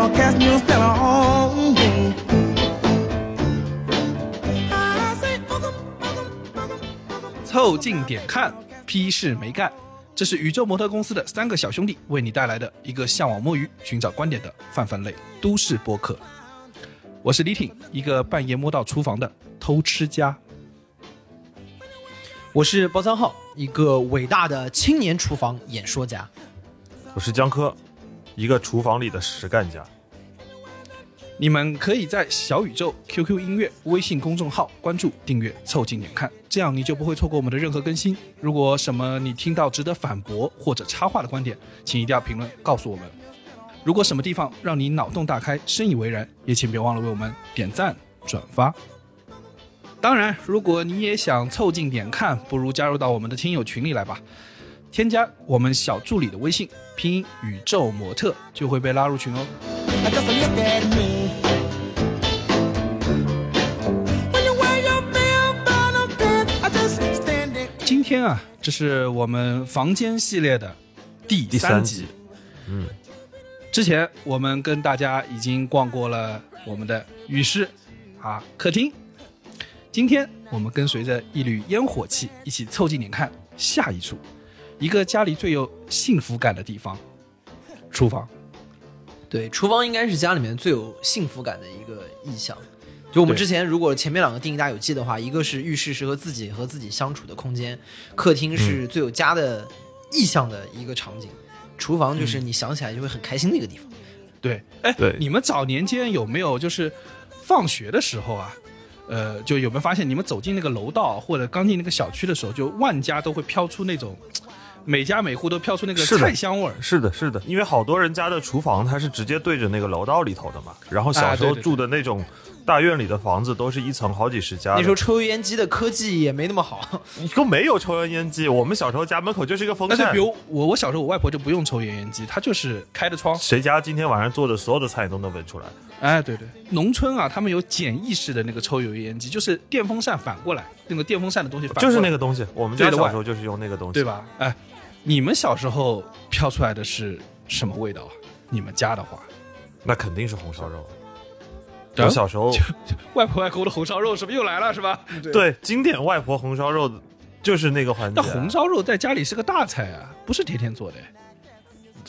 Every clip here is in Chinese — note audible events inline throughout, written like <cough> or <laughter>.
on. I say. 凑近点看，屁事没干。这是宇宙模特公司的三个小兄弟为你带来的一个向往摸鱼、寻找观点的泛泛类都市播客。我是李挺，一个半夜摸到厨房的偷吃家。我是包三号，一个伟大的青年厨房演说家。我是江科，一个厨房里的实干家。你们可以在小宇宙、QQ 音乐、微信公众号关注、订阅、凑近点看，这样你就不会错过我们的任何更新。如果什么你听到值得反驳或者插话的观点，请一定要评论告诉我们。如果什么地方让你脑洞大开、深以为然，也请别忘了为我们点赞、转发。当然，如果你也想凑近点看，不如加入到我们的听友群里来吧。添加我们小助理的微信，拼音宇宙模特，就会被拉入群哦。今天啊，这是我们房间系列的第三集。三集嗯，之前我们跟大家已经逛过了我们的浴室啊、客厅。今天我们跟随着一缕烟火气，一起凑近点看下一处，一个家里最有幸福感的地方——厨房。对，厨房应该是家里面最有幸福感的一个意象。就我们之前如果前面两个定义大家有记的话，一个是浴室是和自己和自己相处的空间，客厅是最有家的意象的一个场景，厨房就是你想起来就会很开心的一个地方。对，哎，对你们早年间有没有就是放学的时候啊，呃，就有没有发现你们走进那个楼道或者刚进那个小区的时候，就万家都会飘出那种，每家每户都飘出那个菜香味儿。是的，是的，因为好多人家的厨房它是直接对着那个楼道里头的嘛，然后小时候住的那种大院里的房子都是一层好几十家的，那时候抽油烟机的科技也没那么好，都没有抽油烟机，我们小时候家门口就是一个风扇但是比。如我，我小时候我外婆就不用抽油烟机，她就是开着窗。谁家今天晚上做的所有的菜都能闻出来？哎，对对，农村啊，他们有简易式的那个抽油烟机，就是电风扇反过来，那个电风扇的东西反过来，就是那个东西，我们家的时候就是用那个东西，对？吧？哎，你们小时候飘出来的是什么味道啊？你们家的话，那肯定是红烧肉。我小时候 <laughs> 外婆外公的红烧肉是不是又来了？是吧？对经典外婆红烧肉就是那个环节那，红烧肉在家里是个大菜啊，不是天天做的。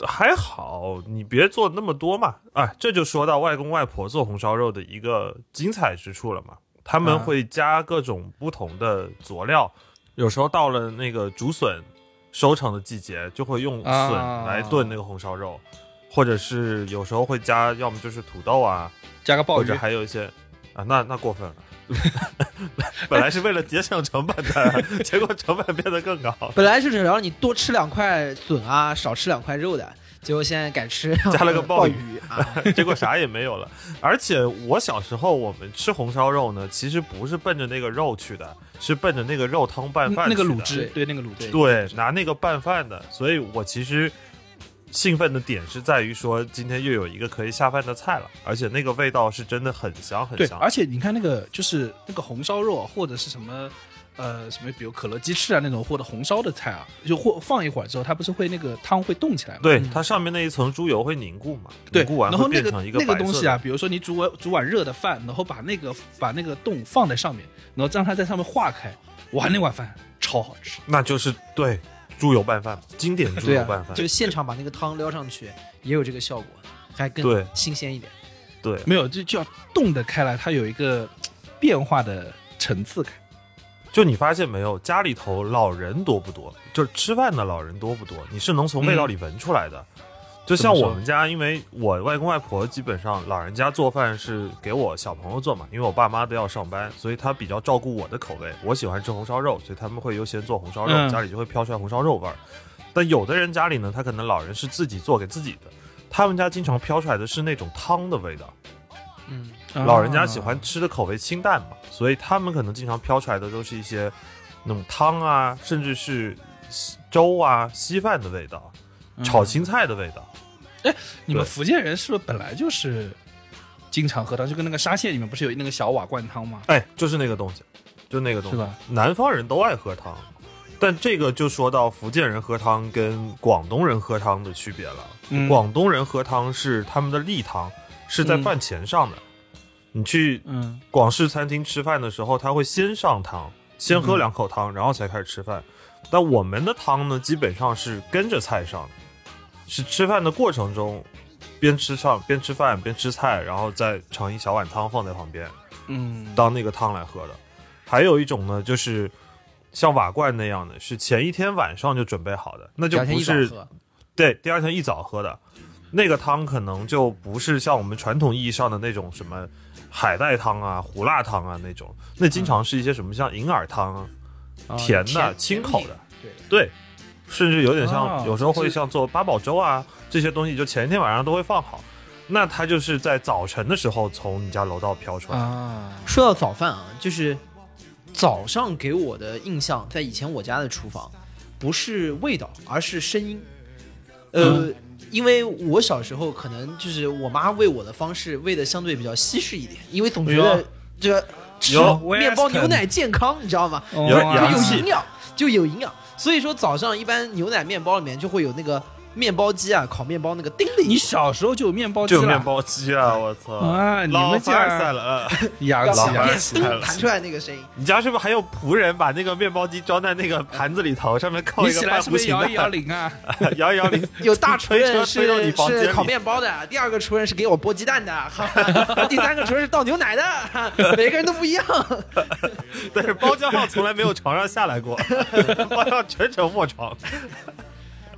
还好，你别做那么多嘛。哎，这就说到外公外婆做红烧肉的一个精彩之处了嘛。他们啊会加各种不同的佐料，有时候到了那个竹笋收成的季节，就会用笋啊来炖那个红烧肉，或者是有时候会加，要么就是土豆啊，加个鲍鱼或者，还有一些啊，那那过分了。<laughs> 本来是为了节省成本的，<laughs> 结果成本变得更高。本来是只要你多吃两块笋啊，少吃两块肉的，结果现在改吃 <laughs> 加了个鲍鲍鱼啊。结果啥也没有了。而且我小时候我们吃红烧肉呢，其实不是奔着那个肉去的，是奔着那个肉汤拌饭那个去的卤汁，对那个卤汁，对，拿那个拌饭的。所以我其实兴奋的点是在于说，今天又有一个可以下饭的菜了，而且那个味道是真的很香很，香。而且你看那个就是那个红烧肉或者是什么。呃，什么，比如可乐鸡翅啊那种，或者红烧的菜啊，就或放一会儿之后，它不是会那个汤会冻起来吗？对，它上面那一层猪油会凝固嘛？对，凝固完然后那个会变成一那个东西啊，比如说你煮碗煮碗热的饭，然后把那个把那个冻放在上面，然后让它在上面化开，哇，那碗饭超好吃。那就是对猪油拌饭，经典猪对啊油拌，饭。就现场把那个汤撩上去，也有这个效果，还更对新鲜一点。对，没有，就就要冻得开来，它有一个变化的层次感。就你发现没有，家里头老人多不多？就是吃饭的老人多不多？你是能从味道里闻出来的。就像我们家，因为我外公外婆基本上老人家做饭是给我小朋友做嘛，因为我爸妈都要上班，所以他比较照顾我的口味。我喜欢吃红烧肉，所以他们会优先做红烧肉，嗯家里就会飘出来红烧肉味儿。但有的人家里呢，他可能老人是自己做给自己的，他们家经常飘出来的是那种汤的味道。嗯，老人家喜欢吃的口味清淡嘛，所以他们可能经常飘出来的都是一些那种汤啊，甚至是粥啊、稀饭的味道，炒青菜的味道。哎你们福建人是不是本来就是经常喝汤？就跟那个沙县里面不是有那个小瓦罐汤吗？哎，就是那个东西，就那个东西。是吧？南方人都爱喝汤，但这个就说到福建人喝汤跟广东人喝汤的区别了。嗯广东人喝汤是他们的例汤，是在嗯饭前上的。你去嗯。广式餐厅吃饭的时候，他会先上汤，先喝嗯两口汤，然后才开始吃饭。但我们的汤呢，基本上是跟着菜上的，是吃饭的过程中边吃上边吃饭边吃菜，然后再盛一小碗汤放在旁边嗯，当那个汤来喝的。还有一种呢，就是像瓦罐那样的，是前一天晚上就准备好的，那就不是，对，第二天一早喝的，那个汤可能就不是像我们传统意义上的那种什么海带汤啊、胡辣汤啊那种，那经常是一些什么像银耳汤啊，啊甜的、甜清口的，对，对，甚至有点像，哦有时候会像做八宝粥啊这些东西，就前一天晚上都会放好。那它就是在早晨的时候从你家楼道飘出来，啊，说到早饭啊，就是早上给我的印象，在以前我家的厨房，不是味道，而是声音。呃，因为我小时候可能就是我妈喂我的方式喂的相对比较西式一点，因为总觉得这个吃有面包牛奶健康，你知道吗？有就有营养，就有营养。所以说早上一般牛奶面包里面就会有那个面包机啊，烤面包那个叮的一你小时候就有面包机了，就有面包机啊！我操，啊你老们家凡尔赛了。<laughs> 洋气啊老板两面起来了咚弹出来那个声音。<laughs> 你家是不是还有仆人把那个面包机装在那个盘子里头，上面扣一个起来是不是半弧形摇一摇，铃啊？摇一摇铃，<laughs> 有大厨推人车是是烤面包的，第二个厨人是给我剥鸡蛋的，第三个厨人是倒牛奶的，每个人都不一样。但是包浆号从来没有床上下来过，包浆号全程卧床。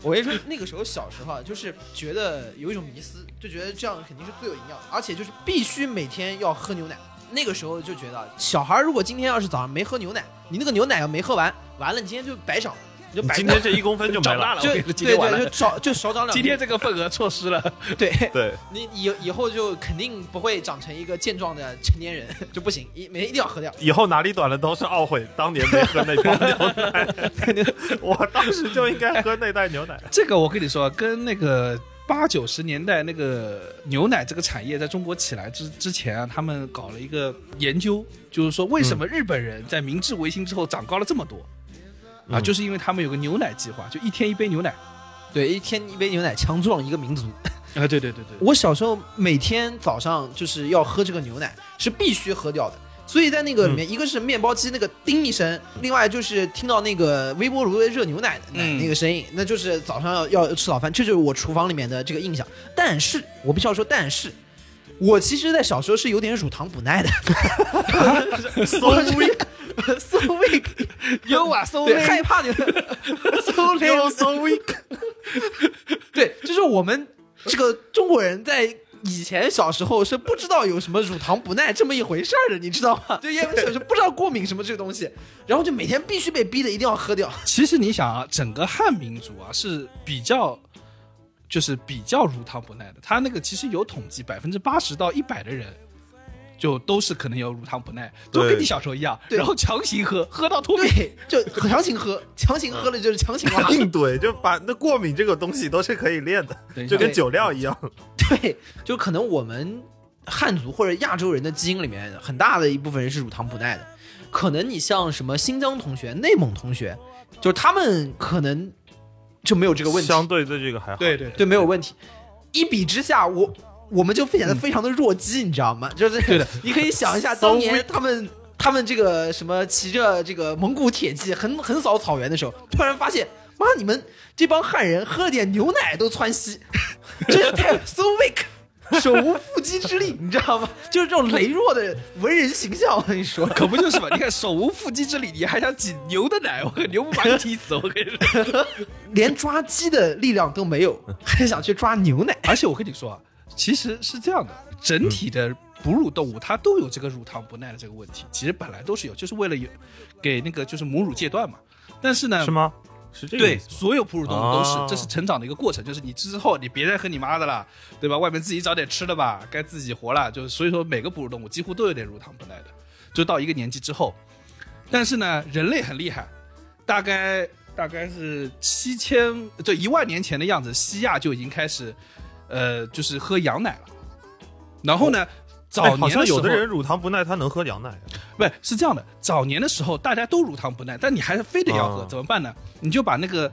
我跟你说，那个时候小时候，就是觉得有一种迷思，就觉得这样肯定是最有营养的，而且就是必须每天要喝牛奶。那个时候就觉得，小孩如果今天要是早上没喝牛奶，你那个牛奶要没喝完，完了你今天就白长了，你就白今天这一公分就没了。长大了，就对对，就少就少长两。今天这个份额错失了。<laughs> 对对，你以以后就肯定不会长成一个健壮的成年人，<laughs> 就不行，一每天一定要喝掉。以后哪里短了都是懊悔当年没喝那袋牛奶。<laughs> 我当时就应该喝那袋牛奶。这个我跟你说，跟那个八九十年代那个牛奶这个产业在中国起来之之前啊，他们搞了一个研究，就是说为什么日本人在明治维新之后长高了这么多、啊？嗯就是因为他们有个牛奶计划，就一天一杯牛奶。对，一天一杯牛奶强壮一个民族。<laughs> 啊，对对对对，我小时候每天早上就是要喝这个牛奶，是必须喝掉的。所以在那个里面，一个是面包机那个叮一声，另外就是听到那个微波炉的热牛奶的那个声音，那就是早上要要吃早饭，这就是我厨房里面的这个印象。但是我必须要说，但是我其实，在小时候是有点乳糖不耐的 <laughs> <laughs> <laughs> so weak，<laughs> 有啊，<laughs> 搜对，害怕牛 so you're weak，so weak。对，就是我们这个中国人在以前小时候是不知道有什么乳糖不耐这么一回事儿的，你知道吗？就，因为小时候不知道过敏什么这个东西，然后就每天必须被逼的一定要喝掉。其实你想啊，整个汉民族啊是比较，就是比较乳糖不耐的。他那个其实有统计，百分之八十到一百的人，就都是可能有乳糖不耐，都跟你小时候一样，对然后强行喝，<laughs> 喝到脱敏。对，就强行喝，<laughs> 强行喝了就是强行拉。<laughs> 硬怼，就把那过敏这个东西都是可以练的就跟酒量一样。对，就可能我们汉族或者亚洲人的基因里面很大的一部分人是乳糖不耐的。可能你像什么新疆同学、内蒙同学，就是他们可能就没有这个问题。相对对这个还好。对对对，没有问题。一比之下，我我们就显得非常的弱鸡，你知道吗？就是对的，<laughs> 你可以想一下，<laughs> 当年他们他们这个什么骑着这个蒙古铁骑横横扫草原的时候，突然发现，妈，你们这帮汉人喝了点牛奶都窜稀，<laughs> 真是太 so weak。手无缚鸡之力，你知道吗？就是这种羸弱的文人形象，我跟你说，可不就是嘛？你看手无缚鸡之力，你还想挤牛的奶？我跟牛不把你踢死！我跟你说。连抓鸡的力量都没有，还想去抓牛奶。而且我跟你说啊，其实是这样的，整体的哺乳动物它都有这个乳糖不耐的这个问题，其实本来都是有，就是为了有给那个就是母乳戒断嘛。但是呢，是吗？是这个对所有哺乳动物都是，哦这是成长的一个过程，就是你之后你别再喝你妈的了，对吧？外面自己找点吃的吧，该自己活了。就是所以说每个哺乳动物几乎都有点乳糖不耐的，就到一个年纪之后。但是呢，人类很厉害，大概大概是七千就一万年前的样子，西亚就已经开始，呃，就是喝羊奶了。然后呢，早哎年有的人乳糖不耐，他能喝羊奶。啊不是是这样的，早年的时候大家都乳糖不耐，但你还是非得要喝，啊怎么办呢？你就把那个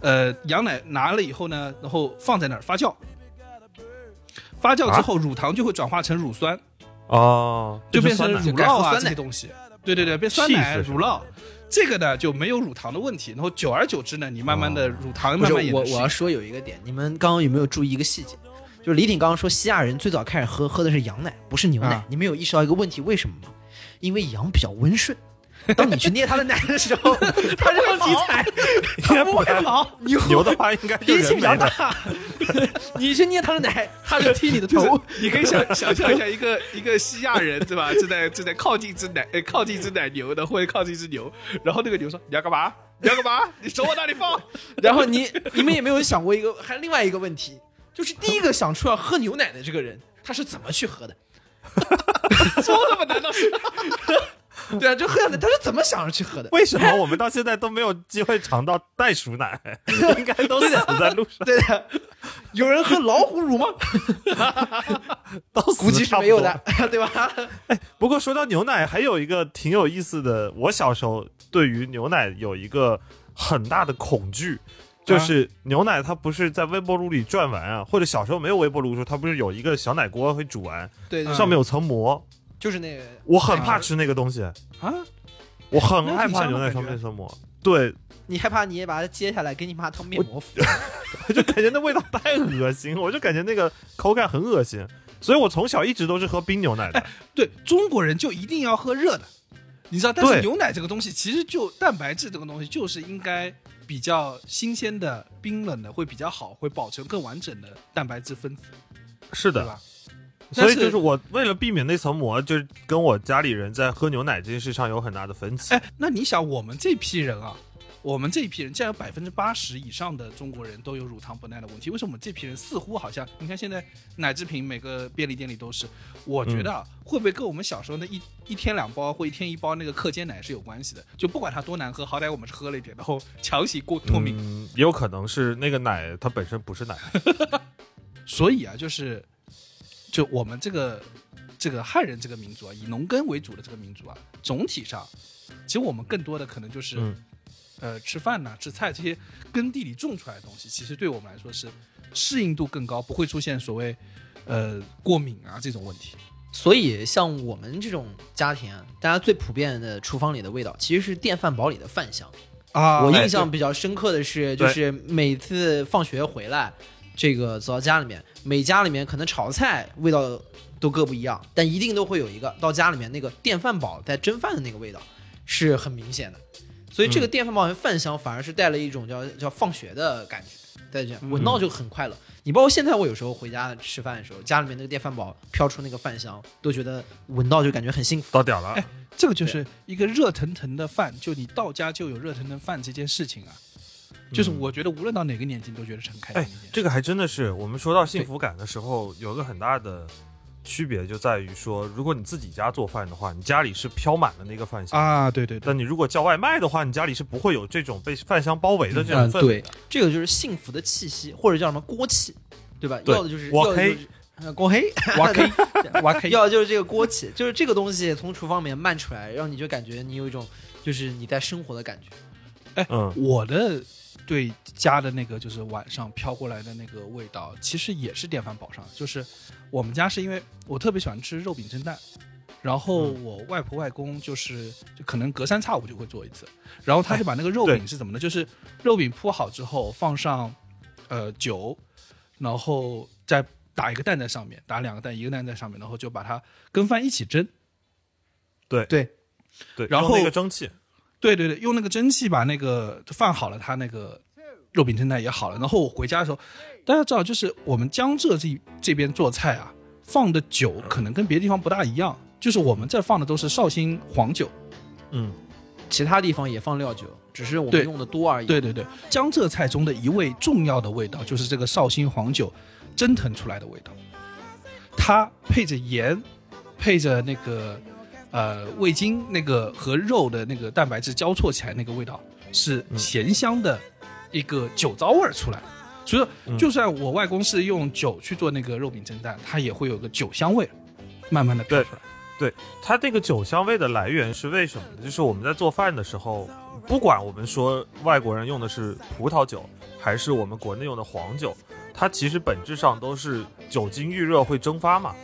呃羊奶拿了以后呢，然后放在那儿发酵，发酵之后，乳糖就会转化成乳酸，哦，就变成乳酪啊这些东西。对对对，变酸奶、乳酪，这个呢就没有乳糖的问题。然后久而久之呢，你慢慢的哦乳糖慢慢也我我要说有一个点，你们刚刚有没有注意一个细节？就是李挺刚刚说西亚人最早开始喝喝的是羊奶，不是牛奶。啊你们有意识到一个问题，为什么吗？因为羊比较温顺。<laughs> 当你去捏他的奶的时候，<laughs> 他这个题材它不会跑，牛牛的话应该就脾气比较。大。<laughs> 你去捏他的奶，他就踢你的头。你可以想想象一下，一个一个西亚人对吧，正在正在靠近只奶，呃，靠近只奶牛的，或者靠近一只牛，然后那个牛说：“你要干嘛？你要干嘛？你手往哪里放然后你你们也没有想过一个还另外一个问题，就是第一个想出要喝牛奶的这个人，他是怎么去喝的？？”说的吗？难道是？<laughs> 对啊，就喝牛奶，他是怎么想着去喝的？为什么我们到现在都没有机会尝到袋鼠奶？<laughs> 应该都死在路上，对的，有人喝老虎乳吗？<laughs> 都死估计是没有的，对吧？不过说到牛奶，还有一个挺有意思的，我小时候对于牛奶有一个很大的恐惧，就是牛奶它不是在微波炉里转完啊，或者小时候没有微波炉的时候，它不是有一个小奶锅会煮完，对对，上面有层膜，就是那个，我很怕吃那个东西，啊，我很害怕牛奶上面那层膜，对，你害怕你也把它揭下来，给你妈当面膜敷。<laughs> 就感觉那味道太恶心，我就感觉那个口感很恶心，所以我从小一直都是喝冰牛奶的。对中国人就一定要喝热的，你知道？但是牛奶这个东西，其实就蛋白质这个东西，就是应该比较新鲜的、冰冷的会比较好，会保存更完整的蛋白质分子，是的，对吧？所以就是我为了避免那层膜，就是跟我家里人在喝牛奶这件事上有很大的分歧。哎，那你想，我们这批人啊，我们这一批人，竟然有百分之八十以上的中国人都有乳糖不耐的问题，为什么我们这批人似乎好像，你看现在奶制品每个便利店里都是，我觉得啊，会不会跟我们小时候那一一天两包或一天一包那个课间奶是有关系的？就不管它多难喝，好歹我们是喝了一点，然后强行过脱敏。嗯，也有可能是那个奶它本身不是奶。<laughs> 所以啊，就是就我们这个这个汉人这个民族啊，以农耕为主的这个民族啊，总体上，其实我们更多的可能就是。嗯呃，吃饭呐、吃菜这些耕地里种出来的东西，其实对我们来说是适应度更高，不会出现所谓呃过敏啊这种问题。所以像我们这种家庭啊，大家最普遍的厨房里的味道，其实是电饭煲里的饭香。啊我印象比较深刻的是，就是每次放学回来，这个走到家里面，每家里面可能炒菜味道都各不一样，但一定都会有一个到家里面那个电饭煲在蒸饭的那个味道是很明显的。所以这个电饭煲的饭香反而是带了一种叫叫放学的感觉，在这闻到就很快乐。你包括现在我有时候回家吃饭的时候，家里面那个电饭煲飘出那个饭香，都觉得闻到就感觉很幸福。到点了，哎这个就是一个热腾腾的饭，就你到家就有热腾腾饭这件事情啊，就是我觉得无论到哪个年纪都觉得是很开心哎这个还真的是我们说到幸福感的时候，有个很大的区别就在于说，如果你自己家做饭的话，你家里是飘满了那个饭香。啊，对对对，但你如果叫外卖的话，你家里是不会有这种被饭香包围的这种氛围的。，这个就是幸福的气息，或者叫什么锅气，对吧？对要的就是锅黑锅黑，挖 K 挖 K 要的就是这个锅气，就是这个东西从厨房里面漫出来，让你就感觉你有一种就是你在生活的感觉。嗯，我的对家的那个就是晚上飘过来的那个味道，其实也是电饭煲上的。就是我们家是因为我特别喜欢吃肉饼蒸蛋，然后我外婆外公就是就可能隔三差五就会做一次，然后他就把那个肉饼是怎么呢？就是肉饼铺好之后放上呃酒，然后再打一个蛋在上面，打两个蛋，一个蛋在上面，然后就把它跟饭一起蒸。对对，对，用然后那个蒸汽，对对对，用那个蒸汽把那个饭好了，它那个肉饼蒸蛋也好了。然后我回家的时候，大家知道，就是我们江浙这这边做菜啊，放的酒可能跟别的地方不大一样，就是我们这放的都是绍兴黄酒。嗯，其他地方也放料酒，只是我们用的多而已。对对对，江浙菜中的一味重要的味道就是这个绍兴黄酒蒸腾出来的味道，它配着盐，配着那个呃味精，那个和肉的那个蛋白质交错起来，那个味道是咸香的一个酒糟味儿出来。所以说，嗯就算我外公是用酒去做那个肉饼蒸蛋，它也会有个酒香味，慢慢的飘出来。对它这个酒香味的来源是为什么呢？就是我们在做饭的时候，不管我们说外国人用的是葡萄酒，还是我们国内用的黄酒，它其实本质上都是酒精遇热会蒸发嘛。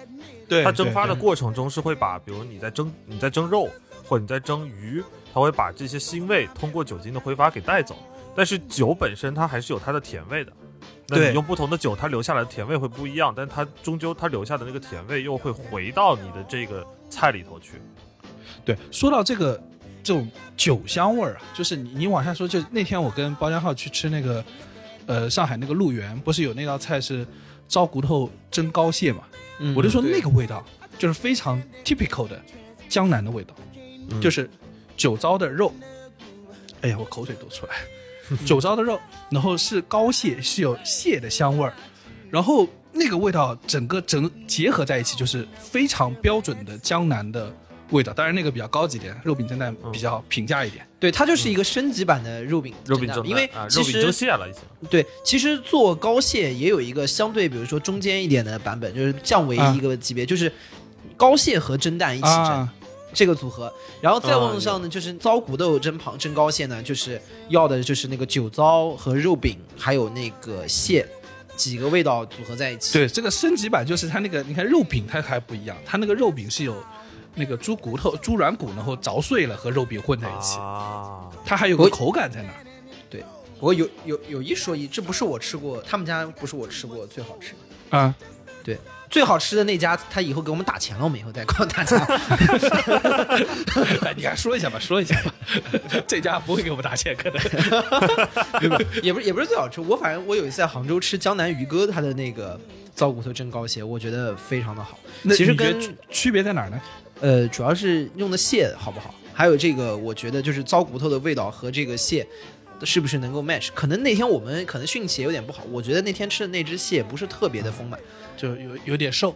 对它蒸发的过程中是会把，比如你在蒸你在蒸肉或者你在蒸鱼，它会把这些腥味通过酒精的挥发给带走。但是酒本身它还是有它的甜味的，那你用不同的酒，它留下来的甜味会不一样，但它终究它留下的那个甜味又会回到你的这个菜里头去。对，说到这个这种酒香味儿啊，就是你你往下说，就那天我跟包江浩去吃那个呃上海那个鹿园，不是有那道菜是糟骨头蒸膏蟹嘛？我就说那个味道就是非常 typical 的江南的味道，就是酒糟的肉。哎呀，我口水都出来。酒糟的肉，然后是膏蟹，是有蟹的香味儿，然后那个味道整个整结合在一起，就是非常标准的江南的味道。当然那个比较高级点，肉饼蒸蛋比较平价一点。对，它就是一个升级版的肉饼肉饼蒸蛋蛋因为啊，其肉饼蒸实蟹了已经。对，其实做膏蟹也有一个相对，比如说中间一点的版本，就是降为啊一个级别，就是膏蟹和蒸蛋一起蒸。啊，这个组合，然后再啊往上呢，就是糟骨豆蒸螃蒸膏蟹呢，就是要的就是那个酒糟和肉饼，还有那个蟹几个味道组合在一起。对，这个升级版就是它那个，你看肉饼它还不一样，它那个肉饼是有那个猪骨头、猪软骨，然后凿碎了和肉饼混在一起，啊，它还有个口感在那儿。不过有有有一说一，这不是我吃过，他们家不是我吃过最好吃的。啊，对最好吃的那家，他以后给我们打钱了，我们以后再告大家。<laughs> 哎，你还说一下吧，说一下吧，<laughs> 这家不会给我们打钱，可能。<laughs> 也不是也不是最好吃，我反正我有一次在杭州吃江南渔歌，他的那个糟骨头蒸糕鞋，我觉得非常的好。那其实跟区别在哪儿呢？呃，主要是用的蟹好不好，还有这个，我觉得就是糟骨头的味道和这个蟹是不是能够 match。可能那天我们可能运气也有点不好，我觉得那天吃的那只蟹不是特别的丰满，就有有点瘦，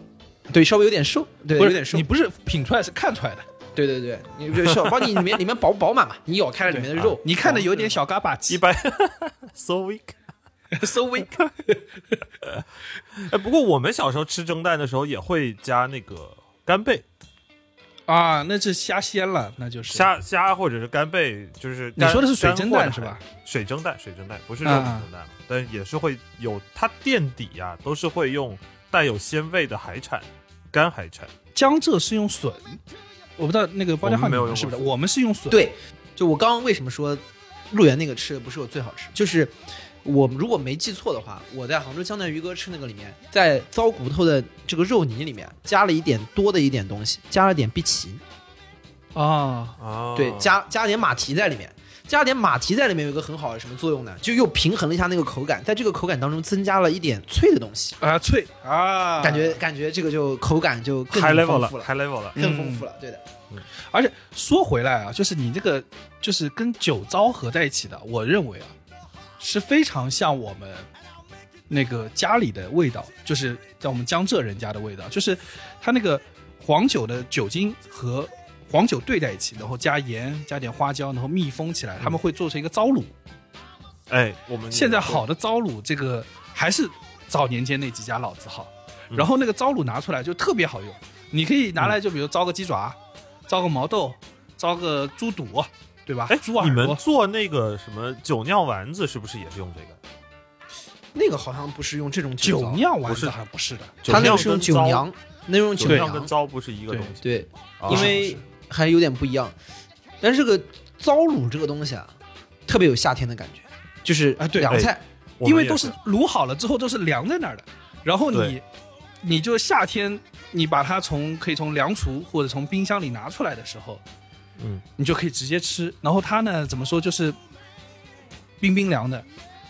对，稍微有点瘦，对，有点瘦你。不是品出来，是看出来的。对对对，你就瘦，包括你里面里面饱不饱满嘛，你咬开了里面的肉，啊你看的有点小嘎巴一鸡般 <laughs> so weak。<laughs> so weak。<laughs> 哎，不过我们小时候吃蒸蛋的时候也会加那个干贝，啊，那是虾鲜了，那就是。虾虾或者是干贝，就是你说的是水蒸蛋是吧？水蒸蛋，水蒸蛋不是肉蒸蛋，但也是会有它垫底呀、都是会用带有鲜味的海产，干海产。江浙是用笋，我不知道那个包家我们没有用是不是？我们是用笋。对，就我刚刚为什么说鹿园那个吃的不是我最好吃，就是我如果没记错的话，我在杭州江南渔哥吃那个里面，在糟骨头的这个肉泥里面加了一点多的一点东西，加了点碧琪，啊，啊，对，加加点马蹄在里面。加点马蹄在里面有一个很好的什么作用呢？就又平衡了一下那个口感，在这个口感当中增加了一点脆的东西，啊脆啊，感觉感觉这个就口感就更 high level 了丰富了，，high level 了。更丰富了。对的，而且说回来啊，就是你这个就是跟酒糟合在一起的，我认为啊是非常像我们那个家里的味道，就是在我们江浙人家的味道，就是它那个黄酒的酒精和黄酒兑在一起，然后加盐加点花椒，然后密封起来，他们会做成一个糟卤。哎，我们现在好的糟卤，这个还是早年间那几家老字号，嗯然后那个糟卤拿出来就特别好用，你可以拿来就比如糟个鸡爪，糟个毛豆，糟个猪肚，对吧？哎猪，耳你们做那个什么酒酿丸子是不是也是用这个？那个好像不是用这种酒酿丸子好像不是的，它那个是用，酒酿，那用酒酒酿跟，糟不是一个东西。对，啊。因为还有点不一样。但是这个糟卤这个东西啊，特别有夏天的感觉，就是啊对。凉菜，因为都是卤好了之后都是凉在那儿的，然后你你就夏天你把它从可以从凉厨或者从冰箱里拿出来的时候，嗯，你就可以直接吃。然后它呢怎么说就是冰冰凉的，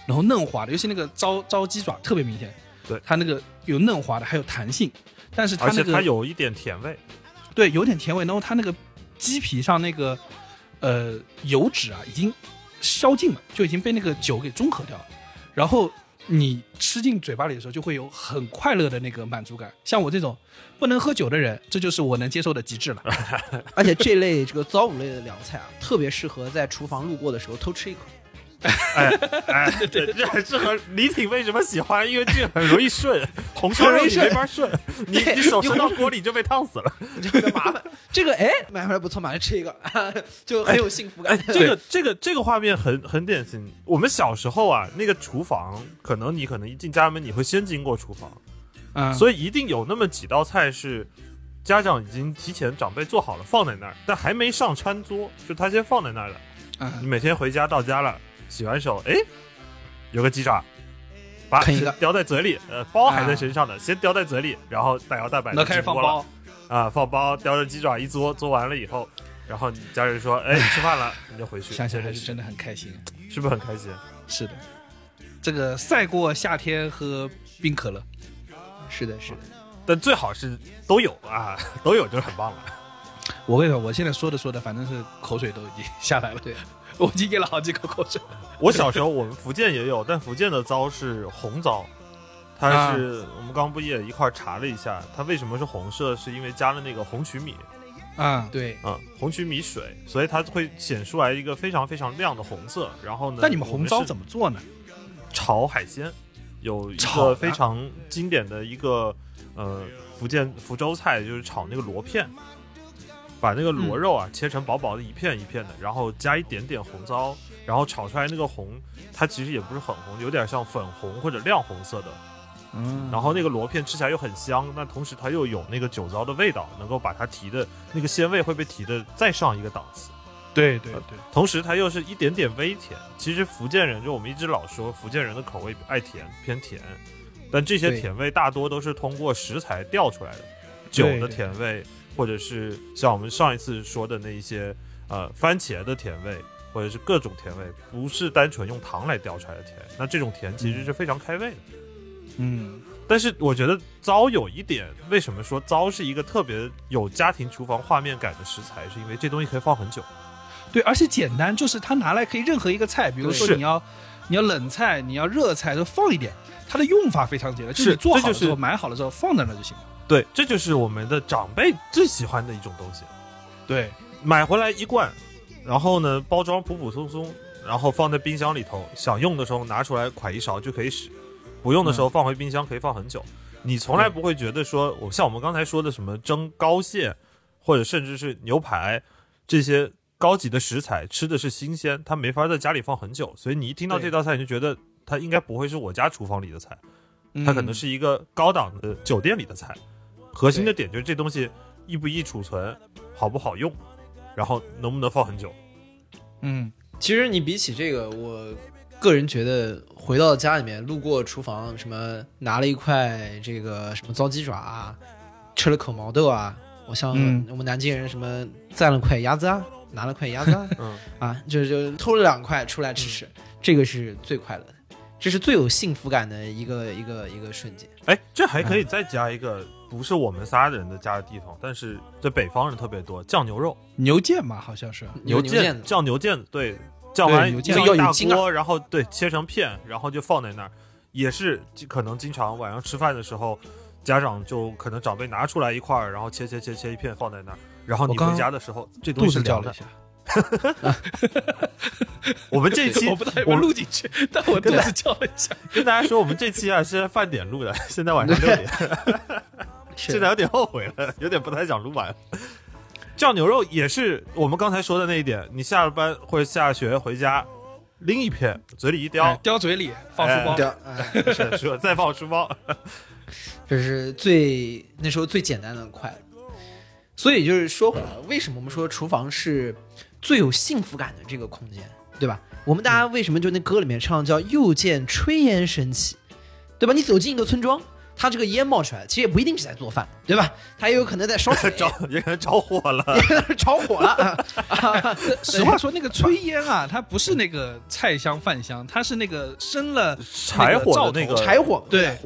然后嫩滑的，尤其那个糟糟鸡爪特别明显，对它那个有嫩滑的，还有弹性，但是它而且那个它有一点甜味。对，有点甜味，然后它那个鸡皮上那个呃油脂啊已经消尽了，就已经被那个酒给中和掉了。然后你吃进嘴巴里的时候，就会有很快乐的那个满足感。像我这种不能喝酒的人，这就是我能接受的极致了。<laughs> 而且这类这个糟卤类的凉菜啊，特别适合在厨房路过的时候偷吃一口。哎哎，对，这这和李挺为什么喜欢？因为这个很容易顺，<laughs> 红烧肉你没法顺，<laughs> 你对 <laughs> 你手伸到锅里就被烫死了。这个麻烦。这个哎，买回来不错，马上吃一个，就很有幸福感。哎，这个这个这个画面很很典型。我们小时候啊，那个厨房，可能你可能一进家门，你会先经过厨房，嗯，所以一定有那么几道菜是家长已经提前长辈做好了放在那儿，但还没上餐桌，就他先放在那儿的。你嗯每天回家到家了，洗完手，哎，有个鸡爪，把叼在嘴里，呃，包还在身上的，先叼在嘴里，然后大摇大摆的那开始放包，啊，放包，叼着鸡爪一嘬，嘬完了以后，然后你家人说，哎，吃饭了，你就回去，想想还接着吃是真的很开心。是不是很开心？是的，这个赛过夏天喝冰可乐。是的，是的。但最好是都有啊，<laughs> 都有就是很棒了。我跟你说，我现在说着说着，反正是口水都已经下来了。对，我已经咽了好几口口水。<laughs> 我小时候我们福建也有，但福建的糟是红糟，它是、我们刚刚不也一块儿查了一下，它为什么是红色？是因为加了那个红曲米，啊，对，嗯，红曲米水，所以它会显出来一个非常非常亮的红色。然后呢，那你们红糟是怎么做呢？炒海鲜？有一个非常经典的一个呃福建福州菜，就是炒那个螺片，把那个螺肉啊、切成薄薄的一片一片的，然后加一点点红糟，然后炒出来那个红，它其实也不是很红，有点像粉红或者亮红色的。嗯然后那个螺片吃起来又很香，那同时它又有那个酒糟的味道，能够把它提的那个鲜味会被提的再上一个档次。对对对，同时它又是一点点微甜。其实福建人就我们一直老说福建人的口味爱甜偏甜，但这些甜味大多都是通过食材调出来的，酒的甜味，或者是像我们上一次说的那一些呃番茄的甜味，或者是各种甜味，不是单纯用糖来调出来的甜。那这种甜其实是非常开胃的。嗯，但是我觉得糟有一点，为什么说糟是一个特别有家庭厨房画面感的食材？是因为这东西可以放很久。对，而且简单，就是它拿来可以任何一个菜，比如说你要你要冷菜，你要热菜，都放一点。它的用法非常简单，就是你做好之后买好了之后放在那就行了。对，这就是我们的长辈最喜欢的一种东西。对，买回来一罐，然后呢包装普普通通，然后放在冰箱里头，想用的时候拿出来㧟一勺就可以使，不用的时候放回冰箱可以放很久。你从来不会觉得说，我像我们刚才说的什么蒸膏蟹，或者甚至是牛排这些高级的食材，吃的是新鲜，它没法在家里放很久，所以你一听到这道菜，你就觉得它应该不会是我家厨房里的菜，嗯它可能是一个高档的酒店里的菜。核心的点就是这东西易不易储存，好不好用，然后能不能放很久。嗯。其实你比起这个，我个人觉得回到家里面，路过厨房，什么拿了一块这个什么糟鸡爪啊，吃了口毛豆啊，我像嗯。我们南京人什么蘸了块鸭子啊，拿了块鸭子啊，<laughs> 嗯，啊，就就偷了两块出来吃吃，这个是最快乐的，这是最有幸福感的一个一个一个瞬间。哎，这还可以再加一个，不是我们仨人的家的地方，但是在北方人特别多，酱牛肉、牛腱吧，好像是。牛腱子酱牛腱，对，酱完牛腱酱一大锅，然后对切成片，然后就放在那儿，也是可能经常晚上吃饭的时候，家长就可能长辈拿出来一块儿，然后切切切切一片放在那儿，然后你回家的时候，这东西是凉的子叫了一。下，<laughs> 我们这期我不知道有没有录进去，但我肚子叫了一下。跟大家说，我们这期啊是在饭点录的，现在晚上六点。<laughs> 是现在有点后悔了，有点不太想录完。叫牛肉也是我们刚才说的那一点，你下了班或者下学回家，拎一片，嘴里一叼，哎叼嘴里放书包哎，对，哎，<laughs> 是说再放书包。这是最那时候最简单的快乐。所以就是说回来，为什么我们说厨房是最有幸福感的这个空间，对吧？我们大家为什么就那歌里面唱叫“又见炊烟升起”，对吧？你走进一个村庄，它这个烟冒出来，其实也不一定是在做饭，对吧？他也有可能在烧水，<laughs> 着也可能着火了，<laughs> 也可能着火了。啊。<laughs> 实话说，那个炊烟啊，它不是那个菜香饭香，它是那个生了柴火的那个柴火，对，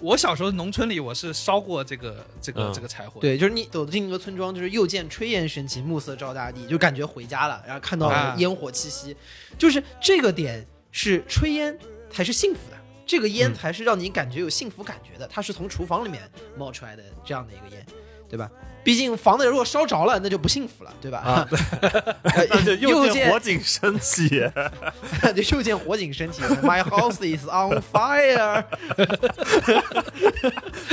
我小时候农村里我是烧过这个这个、嗯。这个柴火。，对，就是你走进一个村庄，就是又见炊烟升起，暮色照大地，就感觉回家了，然后看到啊。烟火气息，就是这个点是炊烟才是幸福的，这个烟嗯才是让你感觉有幸福感觉的，它是从厨房里面冒出来的这样的一个烟。对吧？毕竟房子如果烧着了，那就不幸福了，对吧？啊 <laughs> 对那就又又见火警升起，<laughs> 就又见火警升起，My house is on fire。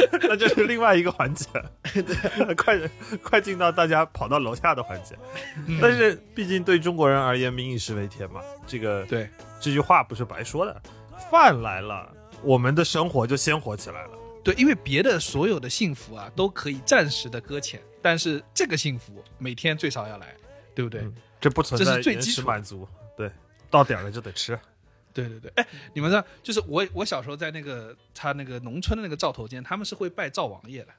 <laughs> 那就是另外一个环节，快快进到大家跑到楼下的环节。但是毕竟对中国人而言，民以食为天嘛，这个对，这句话不是白说的。饭来了，我们的生活就鲜活起来了。对，因为别的所有的幸福啊都可以暂时的搁浅，但是这个幸福每天最少要来，对不对？嗯这不存这在延是最基础迟满足，对，到点了就得吃。<laughs> 对对对，哎，你们知道，就是我我小时候在那个他那个农村的那个灶头间，他们是会拜灶王爷的，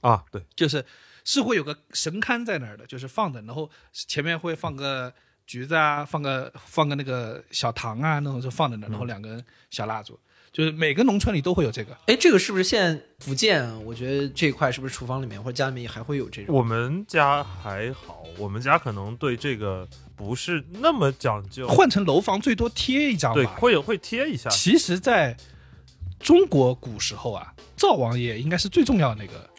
啊，对，就是是会有个神龛在那儿的，就是放的，然后前面会放个橘子啊，放个放个那个小糖啊，那种就放在那，然后两根小蜡烛，就是每个农村里都会有这个。哎，这个是不是现在福建啊？我觉得这一块是不是厨房里面或者家里面还会有这种？我们家还好，我们家可能对这个不是那么讲究，换成楼房最多贴一张对吧。会有会贴一下。其实，在中国古时候啊，灶王爷应该是最重要的那个，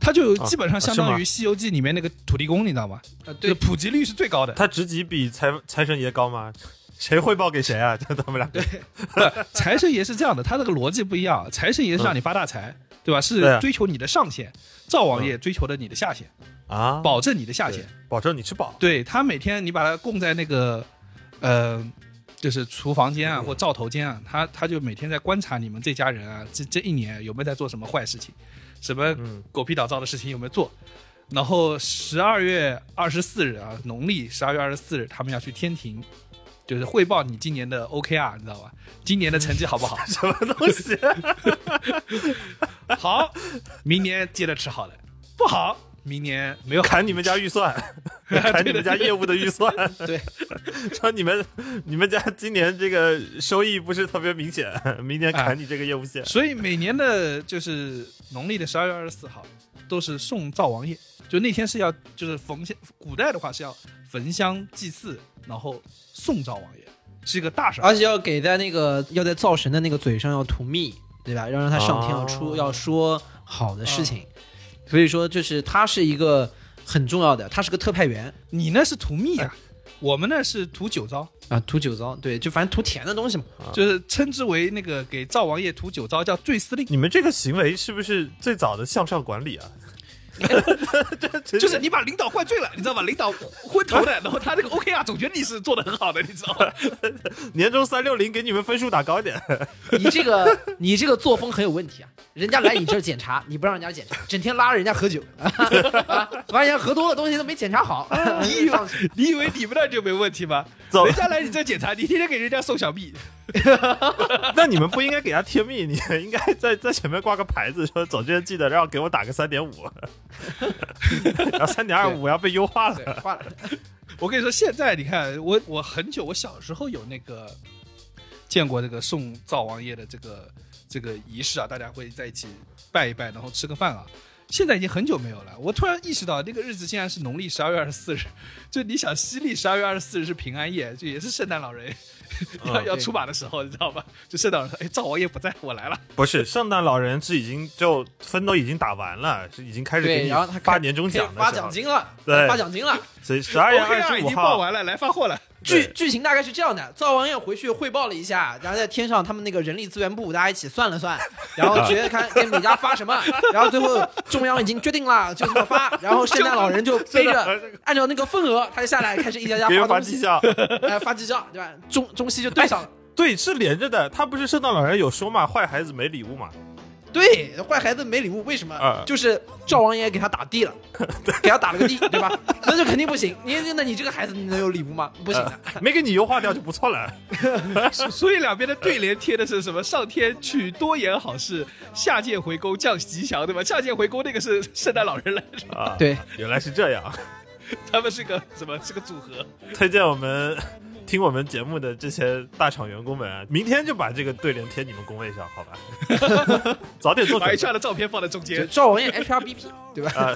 他就啊基本上相当于《西游记》里面那个土地公，你知道吗？啊，对，普及率是最高的。他职级比财财神爷高吗？谁汇报给谁啊？<laughs> 就他们俩对财神爷是这样的，他这个逻辑不一样。财神爷是让你发大财，对吧？是追求你的上限，灶王爷追求的你的下限，啊，保证你的下限。保证你吃饱。对他每天你把它供在那个，呃，就是厨房间啊或灶头间啊，他他就每天在观察你们这家人啊，这这一年有没有在做什么坏事情，什么嗯狗屁倒灶的事情有没有做。然后十二月二十四日啊，农历十二月二十四日，他们要去天庭，就是汇报你今年的 OKR，你知道吧？今年的成绩好不好？<laughs> 什么东西？<laughs> 好，明年接着吃好的；不好，明年没有。砍你们家预算，<laughs> 砍你们家业务的预算。<laughs> 对，<laughs> 说你们你们家今年这个收益不是特别明显，明年砍你这个业务线。所以每年的就是农历的十二月二十四号，都是送灶王爷，就那天是要就是焚香，古代的话是要焚香祭祀，然后送灶王爷，是一个大事。而且要给在那个要在灶神的那个嘴上要涂蜜，对吧？要让他上天要出、哦要说好的事情，所以说就是他是一个很重要的，他是个特派员你那是图蜜啊，我们那是图酒糟，啊，图酒糟，对，就反正图甜的东西嘛。就是称之为那个给灶王爷图酒糟叫醉司令，你们这个行为是不是最早的向上管理啊？<laughs> 就是你把领导灌醉了，你知道吧？领导昏头的，然后他这个 <laughs> OK 啊总觉得你是做的很好的，你知道吧？<laughs> 年终三六零给你们分数打高一点。你这个你这个作风很有问题啊！人家来你这儿检查，你不让人家检查，整天拉着人家喝酒，啊，把人家喝多了东西都没检查好，你以为你以为你们那就没问题吗？走人家来你这检查，你天天给人家送小蜜，<laughs> 那你们不应该给他贴密，你 <laughs> 应该在在前面挂个牌子，说走之前记得让给我打个三点五，<laughs> 然后三点二五要被优化对。，挂了。我跟你说，现在你看我我很久，我小时候有那个见过这个送灶王爷的这个这个仪式啊，大家会在一起拜一拜，然后吃个饭啊。现在已经很久没有了。我突然意识到，那个日子竟然是农历十二月二十四日，就你想西历十二月二十四日是平安夜，就也是圣诞老人 <laughs> 要、嗯要出马的时候，你知道吧？<laughs> 就圣诞老人说：“哎，灶王爷不在，我来了。不是，圣诞老人是已经就分都已经打完了，是已经开始给，你发年终奖的发奖金了，对发奖金了。所以十二月二十五已经报，完了，来发货了。剧剧情大概是这样的：灶王爷回去汇报了一下，然后在天上他们那个人力资源部大家一起算了算，然后觉得 <laughs> 看给米家发什么，然后最后中央已经决定了就这么发，然后圣诞老人就背着按照那个份额，他就下来开始一家家发东西，发绩效。哎，发绩效对吧？中中西就对上了。对，是连着的。他不是圣诞老人有说嘛，坏孩子没礼物嘛。对，坏孩子没礼物，为什么？啊就是赵王爷给他打地了，<laughs> 给他打了个地，对吧？那就肯定不行。你那你这个孩子你能有礼物吗？不行的。没给你优化掉就不错了。<laughs> 所以两边的对联贴的是什么？上天取多言好事，下界回宫降吉祥，对吧？下界回宫那个是圣诞老人来着，啊，对，原来是这样。<laughs> 他们是个什么？是个组合。推荐我们听我们节目的这些大厂员工们啊，明天就把这个对联贴你们工位上，好吧？<laughs> 早点做准备把一串的照片放在中间。赵王爷 HRBP，对吧？啊，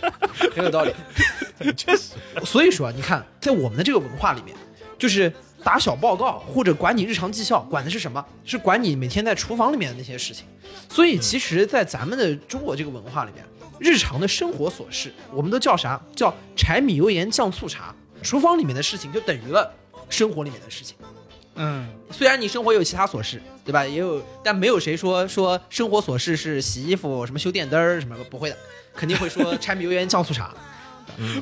<laughs> 很有道理。<laughs> 确实。所以说，你看，在我们的这个文化里面，就是打小报告或者管你日常绩效，管的是什么？是管你每天在厨房里面的那些事情。所以其实，在咱们的中国这个文化里面，日常的生活琐事，我们都叫啥？叫柴米油盐酱醋茶。厨房里面的事情就等于了生活里面的事情。嗯，虽然你生活有其他琐事，对吧？也有，但没有谁说说生活琐事是洗衣服、什么修电灯儿什么不会的，肯定会说 <laughs> 柴米油盐酱醋茶。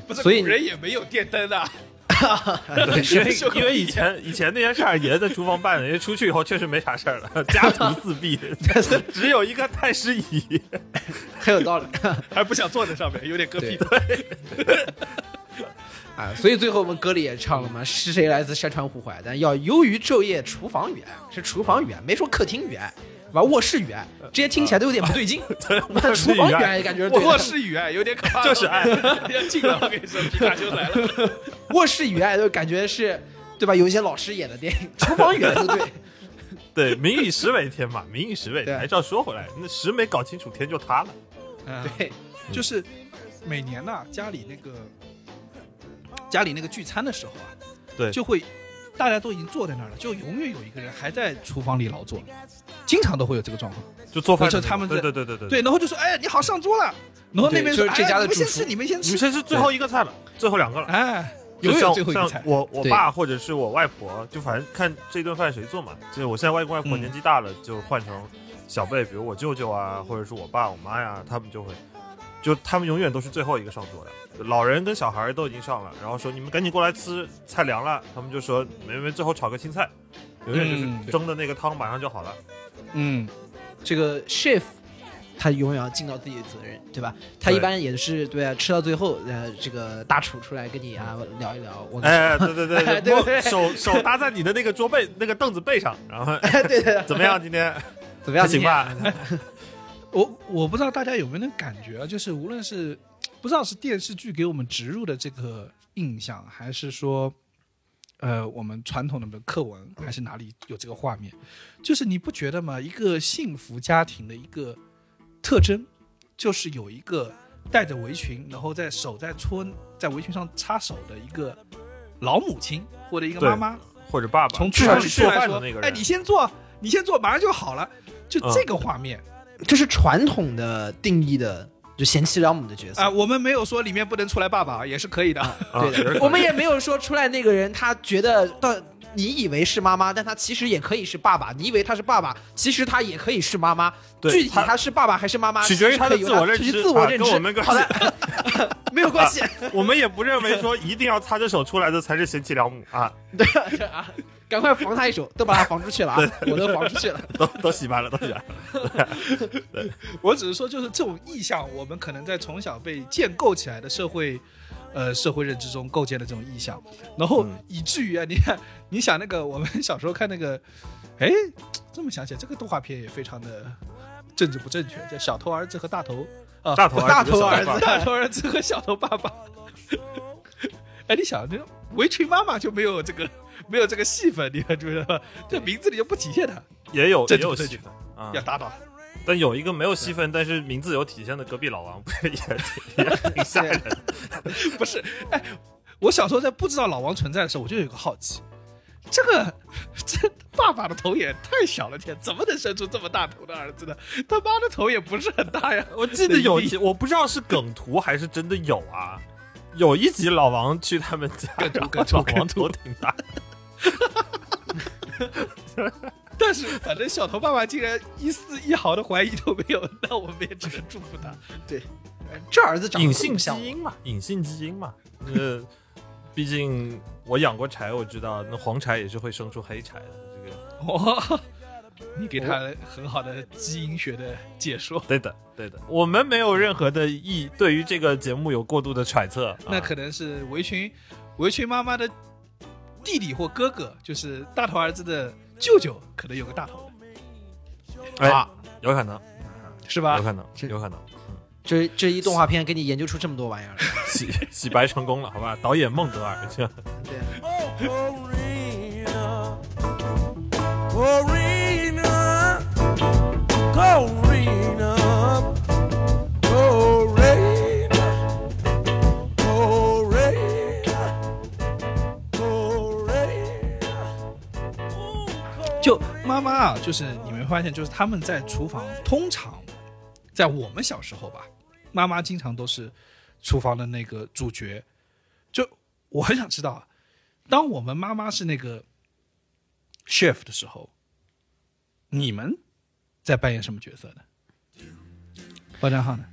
不是，所以古人也没有电灯啊。<laughs> 对，因为因为以前以前那些事儿也在厨房办的，因为出去以后确实没啥事儿了，<laughs> 家徒四壁，只有一个太师椅。很有道理还不想坐在上面，有点嗝屁。啊！所以最后我们歌里也唱了嘛，是谁来自山川湖海？但要由于昼夜厨房远，是厨房远，没说客厅远，是吧？卧室远，这些听起来都有点不对劲。<laughs> 那厨房远也感觉对卧室语哎，有点可怕。<laughs> 就是爱 <laughs> 要进了，我跟你说，皮卡丘来了。卧室远就感觉是，对吧？有一些老师演的电影，厨房远就对。对，民以食为天嘛，民以食为天。还是要说回来，那食没搞清楚，天就塌了。嗯对，就是每年呐、家里那个家里那个聚餐的时候啊，对就会大家都已经坐在那儿了，就永远有一个人还在厨房里劳作，经常都会有这个状况。就做饭的那种，就他们在对对对对对，然后就说：“哎，你好，上桌了。”然后那边说：“对就是这家的哎、你们先吃，你们先吃你吃。们先吃最后一个菜了，最后两个了。哎，就永远像像最后一个菜。我我爸或者是我外婆，就反正看这顿饭谁做嘛。就是我现在外公外婆嗯年纪大了，就换成小辈，比如我舅舅啊，或者是我爸我妈呀，他们就会，就他们永远都是最后一个上桌的。老人跟小孩都已经上了，然后说你们赶紧过来吃，菜凉了。他们就说没没，最后炒个青菜，永远就是嗯蒸的那个汤马上就好了。嗯，这个 chef 他永远要尽到自己的责任，对吧？他一般也是对啊，吃到最后，呃，这个大厨出来跟你啊聊一聊，我哎，<laughs> 对对对哎对对手手搭在你的那个桌背那个凳子背上，然后对 <laughs> 对对，<laughs> 怎么样？今天怎么样？还行吧？我我不知道大家有没有那种感觉啊，就是无论是不知道是电视剧给我们植入的这个印象，还是说，呃，我们传统的课文，还是哪里有这个画面，就是你不觉得吗？一个幸福家庭的一个特征，就是有一个戴着围裙，然后在手在搓在围裙上擦手的一个老母亲或者一个妈妈，或者爸爸从去厨房里出做来说饭的那个：“人，哎，你先做，你先做，马上就好了。”就嗯这个画面。这是传统的定义的，就贤妻良母的角色啊、我们没有说里面不能出来爸爸，也是可以的。啊 <laughs> 对的，我们也没有说出来那个人，他觉得到你以为是妈妈，但他其实也可以是爸爸；你以为他是爸爸，其实他也可以是妈妈。对具体他他是爸爸还是妈妈，取决于他的自我认知取决于自我啊认知。跟我们关好的，<laughs> <laughs> 没有关系。我们也不认为说一定要擦着手出来的才是贤妻良母啊，对啊，赶快防他一手，都把他防出去了啊！我都防出去了。都都洗白了，都洗白了。<laughs> 我只是说，就是这种意向，我们可能在从小被建构起来的社会，呃，社会认知中构建的这种意向，然后嗯以至于啊，你看，你想那个我们小时候看那个，哎，这么想起来，这个动画片也非常的政治不正确，叫《小头儿子和大头》啊，大头儿子大头儿子大头儿子和小头爸爸。<laughs> 哎，你想，那围裙妈妈就没有这个没有这个戏份，你还觉得吗？这名字里就不体现他，也有也有戏份啊要，打倒他。但有一个没有戏份，但是名字有体现的隔壁老王，不 <laughs> 是也也挺吓人。<laughs> 不是，哎，我小时候在不知道老王存在的时候，我就有个好奇，这个 <laughs> 这爸爸的头也太小了天，怎么能生出这么大头的儿子呢？他妈的头也不是很大呀。我记得有一集，我不知道是梗图还是真的有啊。有一集老王去他们家，梗图梗图老王头挺大，<laughs> 但是反正小头爸爸竟然一丝一毫的怀疑都没有，那我们也只能祝福他。对这儿子长得隐性基更像我因嘛，隐性基因嘛。呃，毕竟我养过柴，我知道那黄柴也是会生出黑柴的。这个哇，你给他很好的基因学的解说，对的，对的，我们没有任何的意对于这个节目有过度的揣测。啊那可能是围裙围裙妈妈的弟弟或哥哥，就是大头儿子的舅舅，可能有个大头的，哎啊，有可能，是吧有？可能，这有可能。这这一动画片给你研究出这么多玩意儿来，<laughs> 洗洗白成功了，好吧？导演孟德尔，这对。就妈妈啊，就是你没发现，就是他们在厨房，通常在我们小时候吧，妈妈经常都是厨房的那个主角。就我很想知道，当我们妈妈是那个 chef 的时候，你们在扮演什么角色呢？包账号呢？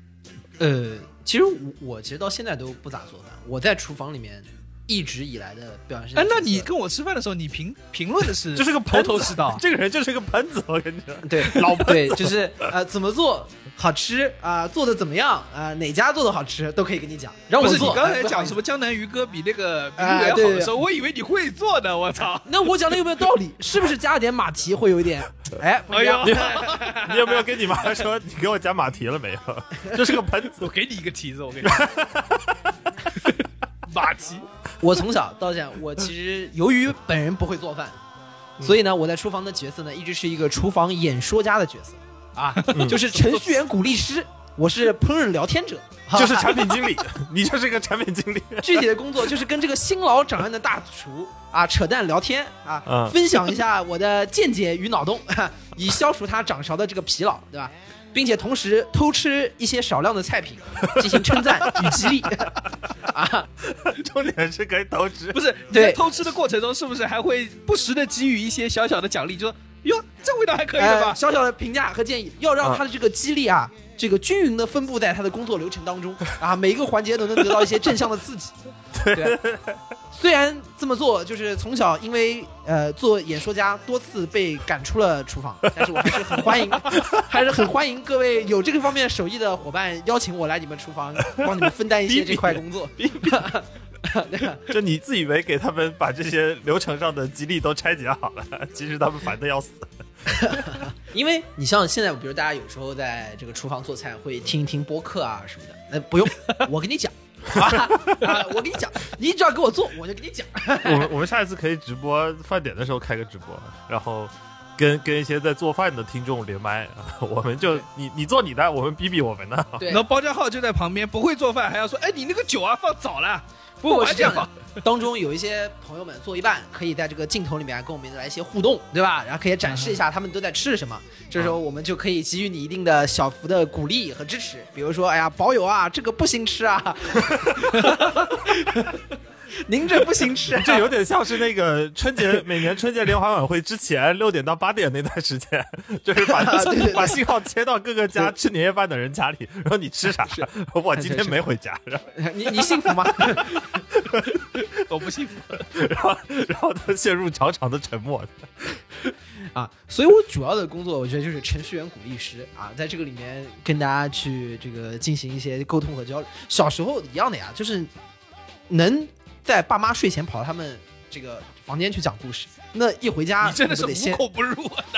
呃，其实我我其实到现在都不咋做饭，我在厨房里面一直以来的表现。哎，那你跟我吃饭的时候，你评评论的是 <laughs> 就是个头头是道，<laughs> 这个人就是个喷子，<laughs> 我跟你说。对老对，就是呃怎么做好吃啊、做的怎么样啊、哪家做的好吃都可以跟你讲。让我做，不是你刚才讲什么江南渔歌比那个比哎路亚好对的时候，我以为你会做呢，我操！那我讲的有没有道理？是不是加了点马蹄会有一点？哎，哎呦，你有没有跟你妈说你给我加马蹄了没有？这是个喷子我。给你一个蹄子，我跟你讲，马蹄。<laughs> 我从小到现在，我其实由于本人不会做饭，所以呢，我在厨房的角色呢，一直是一个厨房演说家的角色啊，就是程序员鼓励师，我是烹饪聊天者，<laughs> 就是产品经理，<laughs> 你就是一个产品经理。具体的工作就是跟这个新老掌案的大厨啊扯淡聊天啊，嗯分享一下我的见解与脑洞，以消除他掌勺的这个疲劳，对吧？并且同时偷吃一些少量的菜品，<laughs> 进行称赞与激励 <laughs> 啊！重点是可以偷吃不。是你对在偷吃的过程中，是不是还会不时的给予一些小小的奖励？就说哟，这味道还可以的吧？呃小小的评价和建议，要让他的这个激励啊，这个均匀的分布在他的工作流程当中 <laughs> 啊，每一个环节都能得到一些正向的刺激。<laughs> 对，虽然这么做，就是从小因为呃做演说家多次被赶出了厨房，但是我还是很欢迎，<laughs> 还是很欢迎各位有这个方面手艺的伙伴邀请我来你们厨房，帮你们分担一些这块工作。就你自以为给他们把这些流程上的激励都拆解好了，其实他们烦的要死。<laughs> 因为你像现在，比如大家有时候在这个厨房做菜，会听一听播客啊什么的，那不用，<laughs> 我跟你讲。<laughs> 啊啊！我跟你讲，你只要给我做，我就跟你讲。我们我们下一次可以直播饭点的时候开个直播，然后跟跟一些在做饭的听众连麦，我们就你你做你的，我们逼逼我们的。对然后包家浩就在旁边，不会做饭还要说，哎，你那个酒啊放早了，不，我是这样的。，当中有一些朋友们做一半，可以在这个镜头里面跟我们来一些互动，对吧？然后可以展示一下他们都在吃什么。这时候我们就可以给予你一定的小幅的鼓励和支持，比如说，哎呀，保友啊，这个不行吃啊，<laughs> <laughs> 您这不行吃、啊，这有点像是那个春节每年春节联欢晚会之前 <laughs> 六点到八点那段时间，<laughs> 就是把对对对把信号切到各个家吃年夜饭的人家里，然后你吃啥？我今天没回家，然后你你幸福吗？我不幸福。然后然后他陷入长长的沉默。啊，所以我主要的工作，我觉得就是程序员鼓励师啊，在这个里面跟大家去这个进行一些沟通和交流。小时候一样的呀，就是能在爸妈睡前跑到他们这个房间去讲故事，那一回家你真的是得先孔不入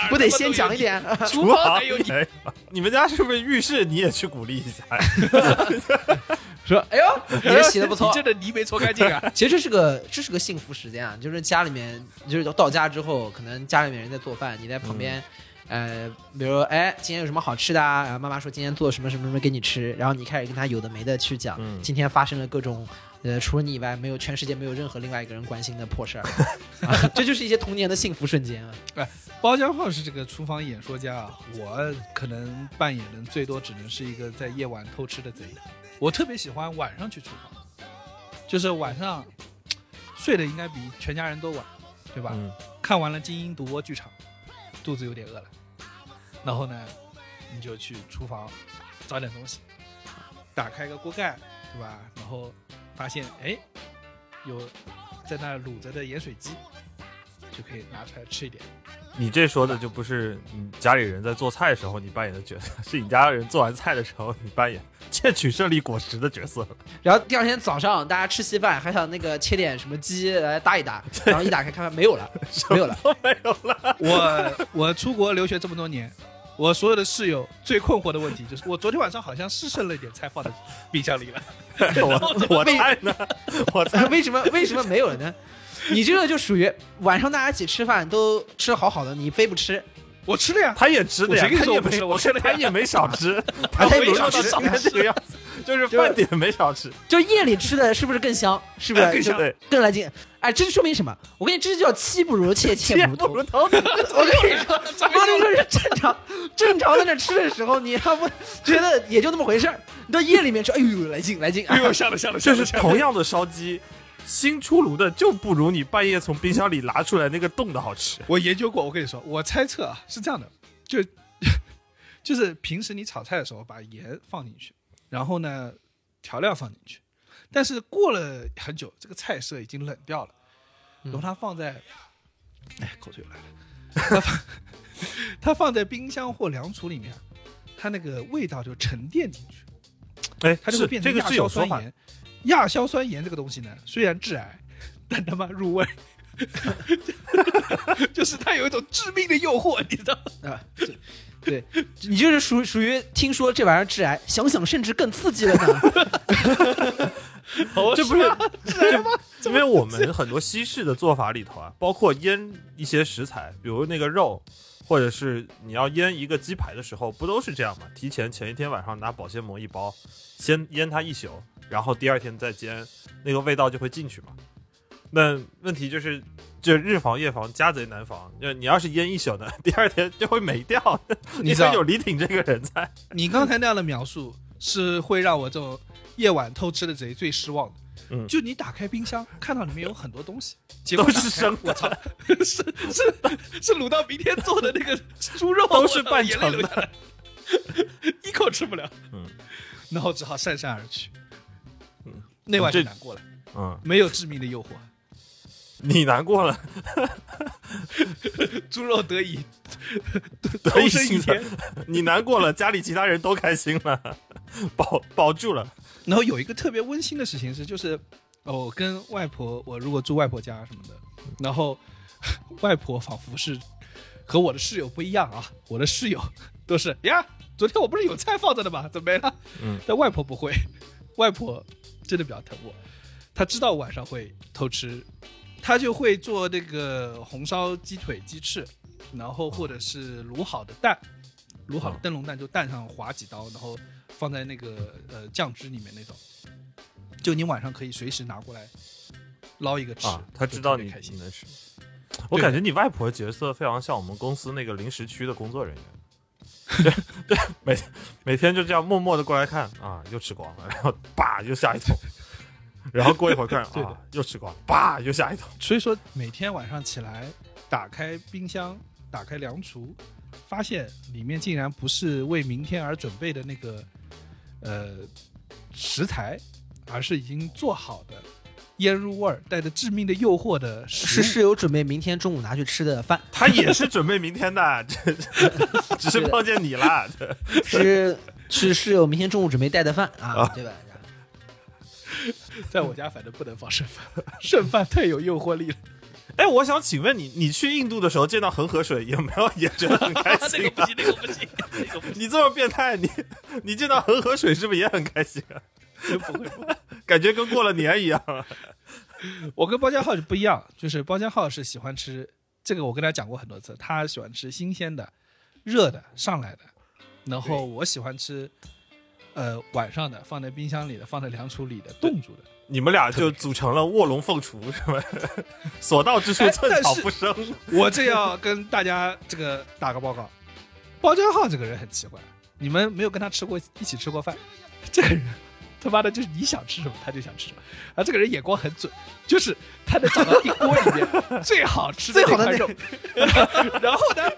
不得先讲一？点？<laughs> 厨房还有你，哎你们家是不是浴室你也去鼓励一下？<laughs> 说，哎呦，<laughs> 你这洗的不错你。这个泥没搓干净啊！其实这是个这是个幸福时间啊，就是家里面就是到家之后，可能家里面人在做饭，你在旁边，呃，比如哎，今天有什么好吃的啊？然后妈妈说今天做什么什么什么给你吃，然后你开始跟他有的没的去讲，嗯今天发生了各种。呃，除了你以外，没有全世界没有任何另外一个人关心的破事儿，<laughs> 啊，这就是一些童年的幸福瞬间啊！<laughs> 包浆浩是这个厨房演说家啊，我可能扮演的最多只能是一个在夜晚偷吃的贼。我特别喜欢晚上去厨房，就是晚上睡的应该比全家人都晚，对吧？嗯看完了精英独播剧场，肚子有点饿了，然后呢，你就去厨房找点东西，打开个锅盖，对吧？然后发现哎，有在那卤着的盐水鸡，就可以拿出来吃一点。你这说的就不是你家里人在做菜的时候你扮演的角色，是你家人做完菜的时候你扮演窃取胜利果实的角色。然后第二天早上大家吃稀饭，还想那个切点什么鸡来搭一搭，<laughs> 然后一打开看看没有了，没有了。没有了。我我出国留学这么多年，我所有的室友最困惑的问题 <laughs> 就是，我昨天晚上好像是剩了一点菜放在冰箱里了。<laughs> 我我菜呢，<laughs> 我菜为什么为什么没有了呢？你这个就属于晚上大家一起吃饭都吃好好的，你非不吃，我吃了呀，他也吃的呀，谁跟你他也没，说我不吃了？我吃了他也没少吃，<laughs> 他他也没少吃。这个样子，就是饭点没少吃，就夜里吃的是不是更香？是不是？更香。对，更来劲？哎，这就说明什么？我跟你，这就叫妻不如妾，<laughs> 妾不如偷。<laughs> 我跟你说，妈的，这是正常正常在那吃的时候，你要不觉得也就那么回事儿，你到夜里面吃，哎呦，来劲来劲！哎呦，吓了吓了，就是同样的烧鸡，新出炉的就不如你半夜从冰箱里拿出来那个冻的好吃。我研究过，我跟你说，我猜测啊是这样的，就 <laughs> 就是平时你炒菜的时候把盐放进去，然后呢调料放进去，但是过了很久，这个菜色已经冷掉了，然后它放在，哎，口水又来了，它放它放在冰箱或凉橱里面，它那个味道就沉淀进去，哎，它就会变成亚是有说法，硝酸盐。亚硝酸盐这个东西呢，虽然致癌，但他妈入味，<laughs> 就是它有一种致命的诱惑，你知道吗？啊，对，你就是属属于听说这玩意儿致癌，想想甚至更刺激了呢。<laughs> 这不是致癌吗因为我们很多西式的做法里头啊，包括腌一些食材，比如那个肉，或者是你要腌一个鸡排的时候，不都是这样吗？提前前一天晚上拿保鲜膜一包，先腌它一宿，然后第二天再煎，那个味道就会进去嘛。那问题就是，这日防夜防，家贼难防。就你要是腌一宿呢，<laughs> 第二天就会没掉，你知道为有李挺这个人在。你刚才那样的描述是会让我这种夜晚偷吃的贼最失望的。嗯。就你打开冰箱，看到里面有很多东西，<laughs> 结果都是生的。我操，<laughs> 是是是卤到明天做的那个 <laughs> 猪肉，都是半成的。一口吃不了，嗯，然后只好姗姗而去。嗯，那晚就这难过了，嗯，没有致命的诱惑，你难过了，<laughs> 猪肉得以 <laughs> 得以幸天。你难过了，家里其他人都开心了，<laughs> 保保住了。然后有一个特别温馨的事情是，就是哦，我跟外婆，我如果住外婆家什么的，然后外婆仿佛是和我的室友不一样啊，我的室友都是呀，昨天我不是有菜放着的吗？怎么没了？嗯，但外婆不会，外婆真的比较疼我，她知道晚上会偷吃，她就会做那个红烧鸡腿、鸡翅，然后或者是卤好的蛋，卤好的灯笼蛋就蛋上划几刀，然后放在那个呃酱汁里面那种，就你晚上可以随时拿过来捞一个吃。啊，他知道你开心你。能吃。我感觉你外婆角色非常像我们公司那个零食区的工作人员，<laughs> 对对，每每天就这样默默的过来看啊，又吃光了，然后叭又下一桶，然后过一会儿看 <laughs> 啊又吃光了，叭又下一桶。所以说每天晚上起来打开冰箱，打开凉厨，发现里面竟然不是为明天而准备的那个呃食材，而是已经做好的腌入味儿、带着致命的诱惑的食。是室友准备明天中午拿去吃的饭，他也是准备明天的，<laughs> 只是碰见你了。是是室友明天中午准备带的饭啊，对吧？在我家反正不能放剩饭，<laughs> 剩饭太有诱惑力了。哎，我想请问你，你去印度的时候见到恒河水有没有 <laughs> 也觉得很开心、<laughs> 啊？那个不行，那个不行，你这么变态，你你见到恒河水是不是也很开心啊？不会不会。感觉跟过了年一样。我跟包家浩就不一样，就是包家浩是喜欢吃这个，我跟他讲过很多次，他喜欢吃新鲜的、热的上来的，然后我喜欢吃呃晚上的，放在冰箱里的，放在凉橱里的冻住的。你们俩就组成了卧龙凤雏，是吧？<laughs> 所到之处哎寸草不生。我这要跟大家这个打个报告，包家浩这个人很奇怪，你们没有跟他吃过一起吃过饭，<laughs> 这个人。他妈的，就是你想吃什么他就想吃什么，啊，这个人眼光很准，就是他能找到一锅里面 <laughs> 最好吃的最好的肉，然后呢，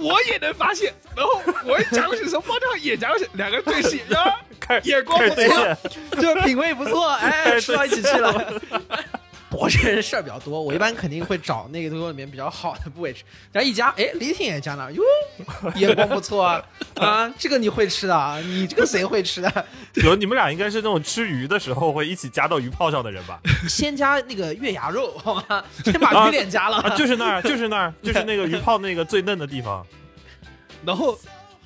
我也能发现，然后我一夹过去的时候，包家浩也夹过去，两个人对视，啊，开眼光不错现，就品味不错，哎，<laughs> 吃到一起去了。<laughs> 我这人事儿比较多，我一般肯定会找那个锅里面比较好的部位吃。然后一夹，哎，李挺也夹那儿，哟，眼光不错啊！啊，这个你会吃的啊？你这个谁会吃的？<laughs> 有你们俩应该是那种吃鱼的时候会一起夹到鱼泡上的人吧？<laughs> 先夹那个月牙肉，好吗？先把鱼脸夹了。啊，就是那儿，就是那儿，就是那个鱼泡那个最嫩的地方。<laughs> 然后，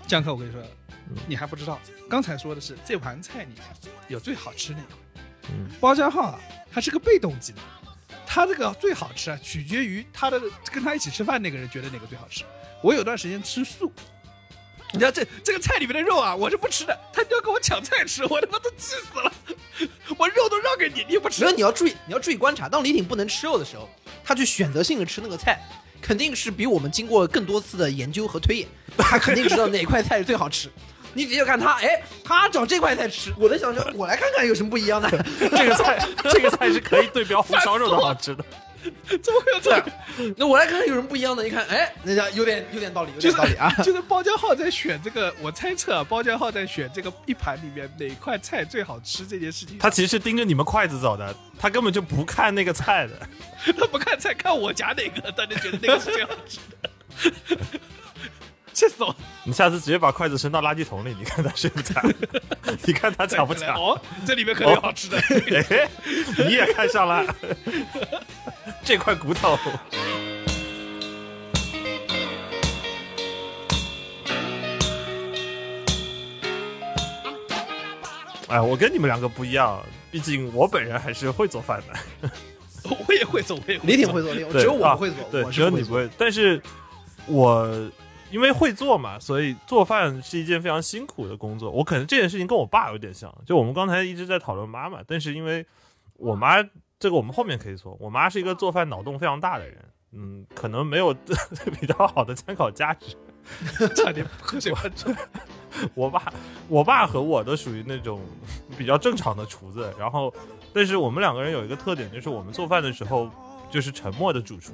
江克，我跟你说，你还不知道，刚才说的是这盘菜里面有最好吃那一块。嗯包家浩啊，他是个被动技能，他这个最好吃啊，取决于他的跟他一起吃饭那个人觉得哪个最好吃。我有段时间吃素，你知道这这个菜里面的肉啊，我是不吃的，他就要跟我抢菜吃，我他妈都气死了。<laughs> 我肉都让给你，你也不吃只是。你要注意，你要注意观察。当李挺不能吃肉的时候，他去选择性的吃那个菜，肯定是比我们经过更多次的研究和推演，他肯定知道哪块菜是最好吃。你直接看他，哎，他找这块菜吃，我在想说，我来看看有什么不一样的。<laughs> 这个菜这个菜是可以对标红烧肉的好吃的。<laughs> 怎么会有这样？那我来看看有什么不一样的。一看，哎，人家有点有点道理，有点道理啊。就是包家浩在选这个，我猜测啊，包家浩在选这个一盘里面哪块菜最好吃这件事情，他其实是盯着你们筷子走的，他根本就不看那个菜的。<laughs> 他不看菜，看我夹哪个，他就觉得那个是最好吃的。气死我！你下次直接把筷子伸到垃圾桶里，你看他谁不抢，<laughs> 你看他抢不抢？哦，这里面可能有好吃的。哎，你也看上了 <laughs> 这块骨头。哎，我跟你们两个不一样，毕竟我本人还是会做饭的。我也会做，我也会做李挺会做，李挺对只有我会做，对，我只。有你不会。但是我因为会做嘛，所以做饭是一件非常辛苦的工作。我可能这件事情跟我爸有点像，就我们刚才一直在讨论妈妈，但是因为我妈这个我们后面可以说，我妈是一个做饭脑洞非常大的人，<laughs> 嗯，可能没有比较好的参考价值。差点喝水喷出。我爸，我爸和我都属于那种比较正常的厨子，然后，但是我们两个人有一个特点，就是我们做饭的时候就是沉默的主厨，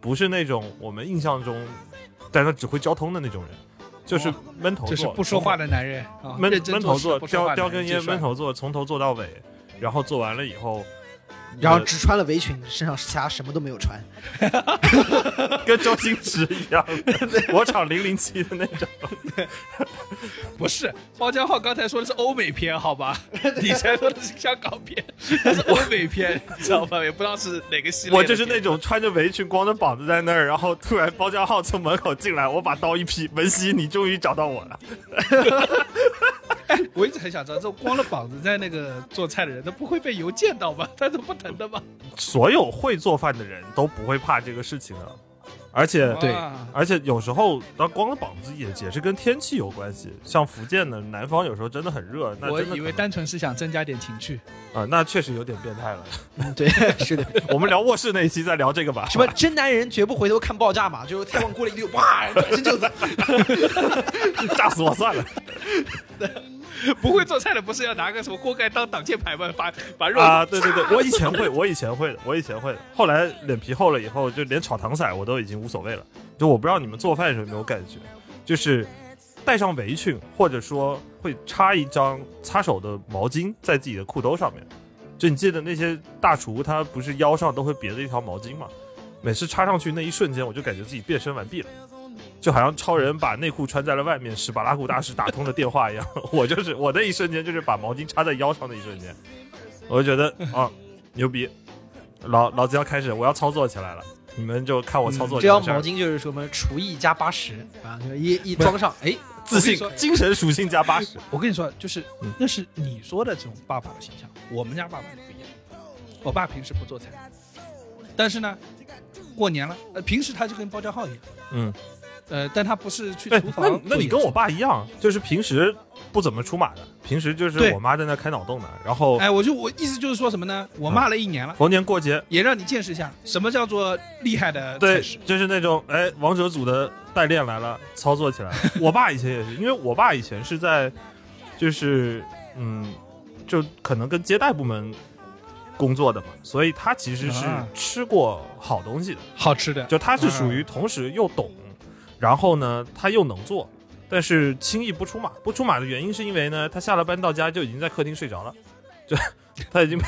不是那种我们印象中，但他只会交通的那种人，就是闷头做，就是不说话的男人啊，闷闷头做，叼叼根烟，闷头做，从头做到尾，然后做完了以后，呃然后只穿了围裙，身上其他什么都没有穿。<laughs> 跟周星驰一样，<laughs> 我场零零七的那种。<laughs> 不是包家浩刚才说的是欧美片，好吧？你才说的是香港片，那是欧美片，你知道吧？也不知道是哪个系列。我就是那种穿着围裙、光着膀子在那儿，然后突然包家浩从门口进来，我把刀一劈，文熙，你终于找到我了。<laughs> 我一直很想知道，这光了膀子在那个做菜的人，他不会被油溅到吗？<laughs> 他都不疼的吗？所有会做饭的人都不会怕这个事情的，而且对而且有时候，当光了膀子也也是跟天气有关系。像福建的南方有时候真的很热，那我以为单纯是想增加点情趣。啊、那确实有点变态了。嗯，对，<laughs> 是的。我们聊卧室那一期再聊这个吧。什么真男人绝不回头看爆炸嘛？就是菜往锅里一溜，哇，转身就走。炸死我算了 <laughs> 不会做菜的不是要拿个什么锅盖当挡箭牌吗？把把肉啊！对对对，我以前会，<laughs> 我以前会的，我以前会的。后来脸皮厚了以后，就连炒糖色我都已经无所谓了。就我不知道你们做饭的时候有没有感觉，就是带上围裙，或者说会插一张擦手的毛巾在自己的裤兜上面。就你记得那些大厨，他不是腰上都会别着一条毛巾吗？每次插上去那一瞬间，我就感觉自己变身完毕了。就好像超人把内裤穿在了外面，史巴拉古大师打通了电话一样。<laughs> 我就是我的一瞬间，就是把毛巾插在腰上的一瞬间，我就觉得啊，牛逼，老老子要开始，我要操作起来了。你们就看我操作这条毛巾就是什么厨艺加八十啊，就是一一装上，哎，自信精神属性加八十。我跟你说，就是嗯那是你说的这种爸爸的形象，我们家爸爸就不一样。我爸平时不做菜，但是呢，过年了，呃，平时他就跟包家浩一样，嗯，呃，但他不是去哎厨，房那那你跟我爸一样，就是平时不怎么出马的，平时就是我妈在那开脑洞的，然后哎，我就我意思就是说什么呢？我骂了一年了，逢年过节，也让你见识一下什么叫做厉害的对。，就是那种哎，王者组的代练来了，操作起来了。我爸以前也是，因为我爸以前是在，就是嗯，就可能跟接待部门工作的嘛，所以他其实是啊吃过好东西的，好吃的，就他是属于同时又懂，然后呢他又能做。但是轻易不出马，不出马的原因是因为呢，他下了班到家就已经在客厅睡着了，就 <laughs> 他已经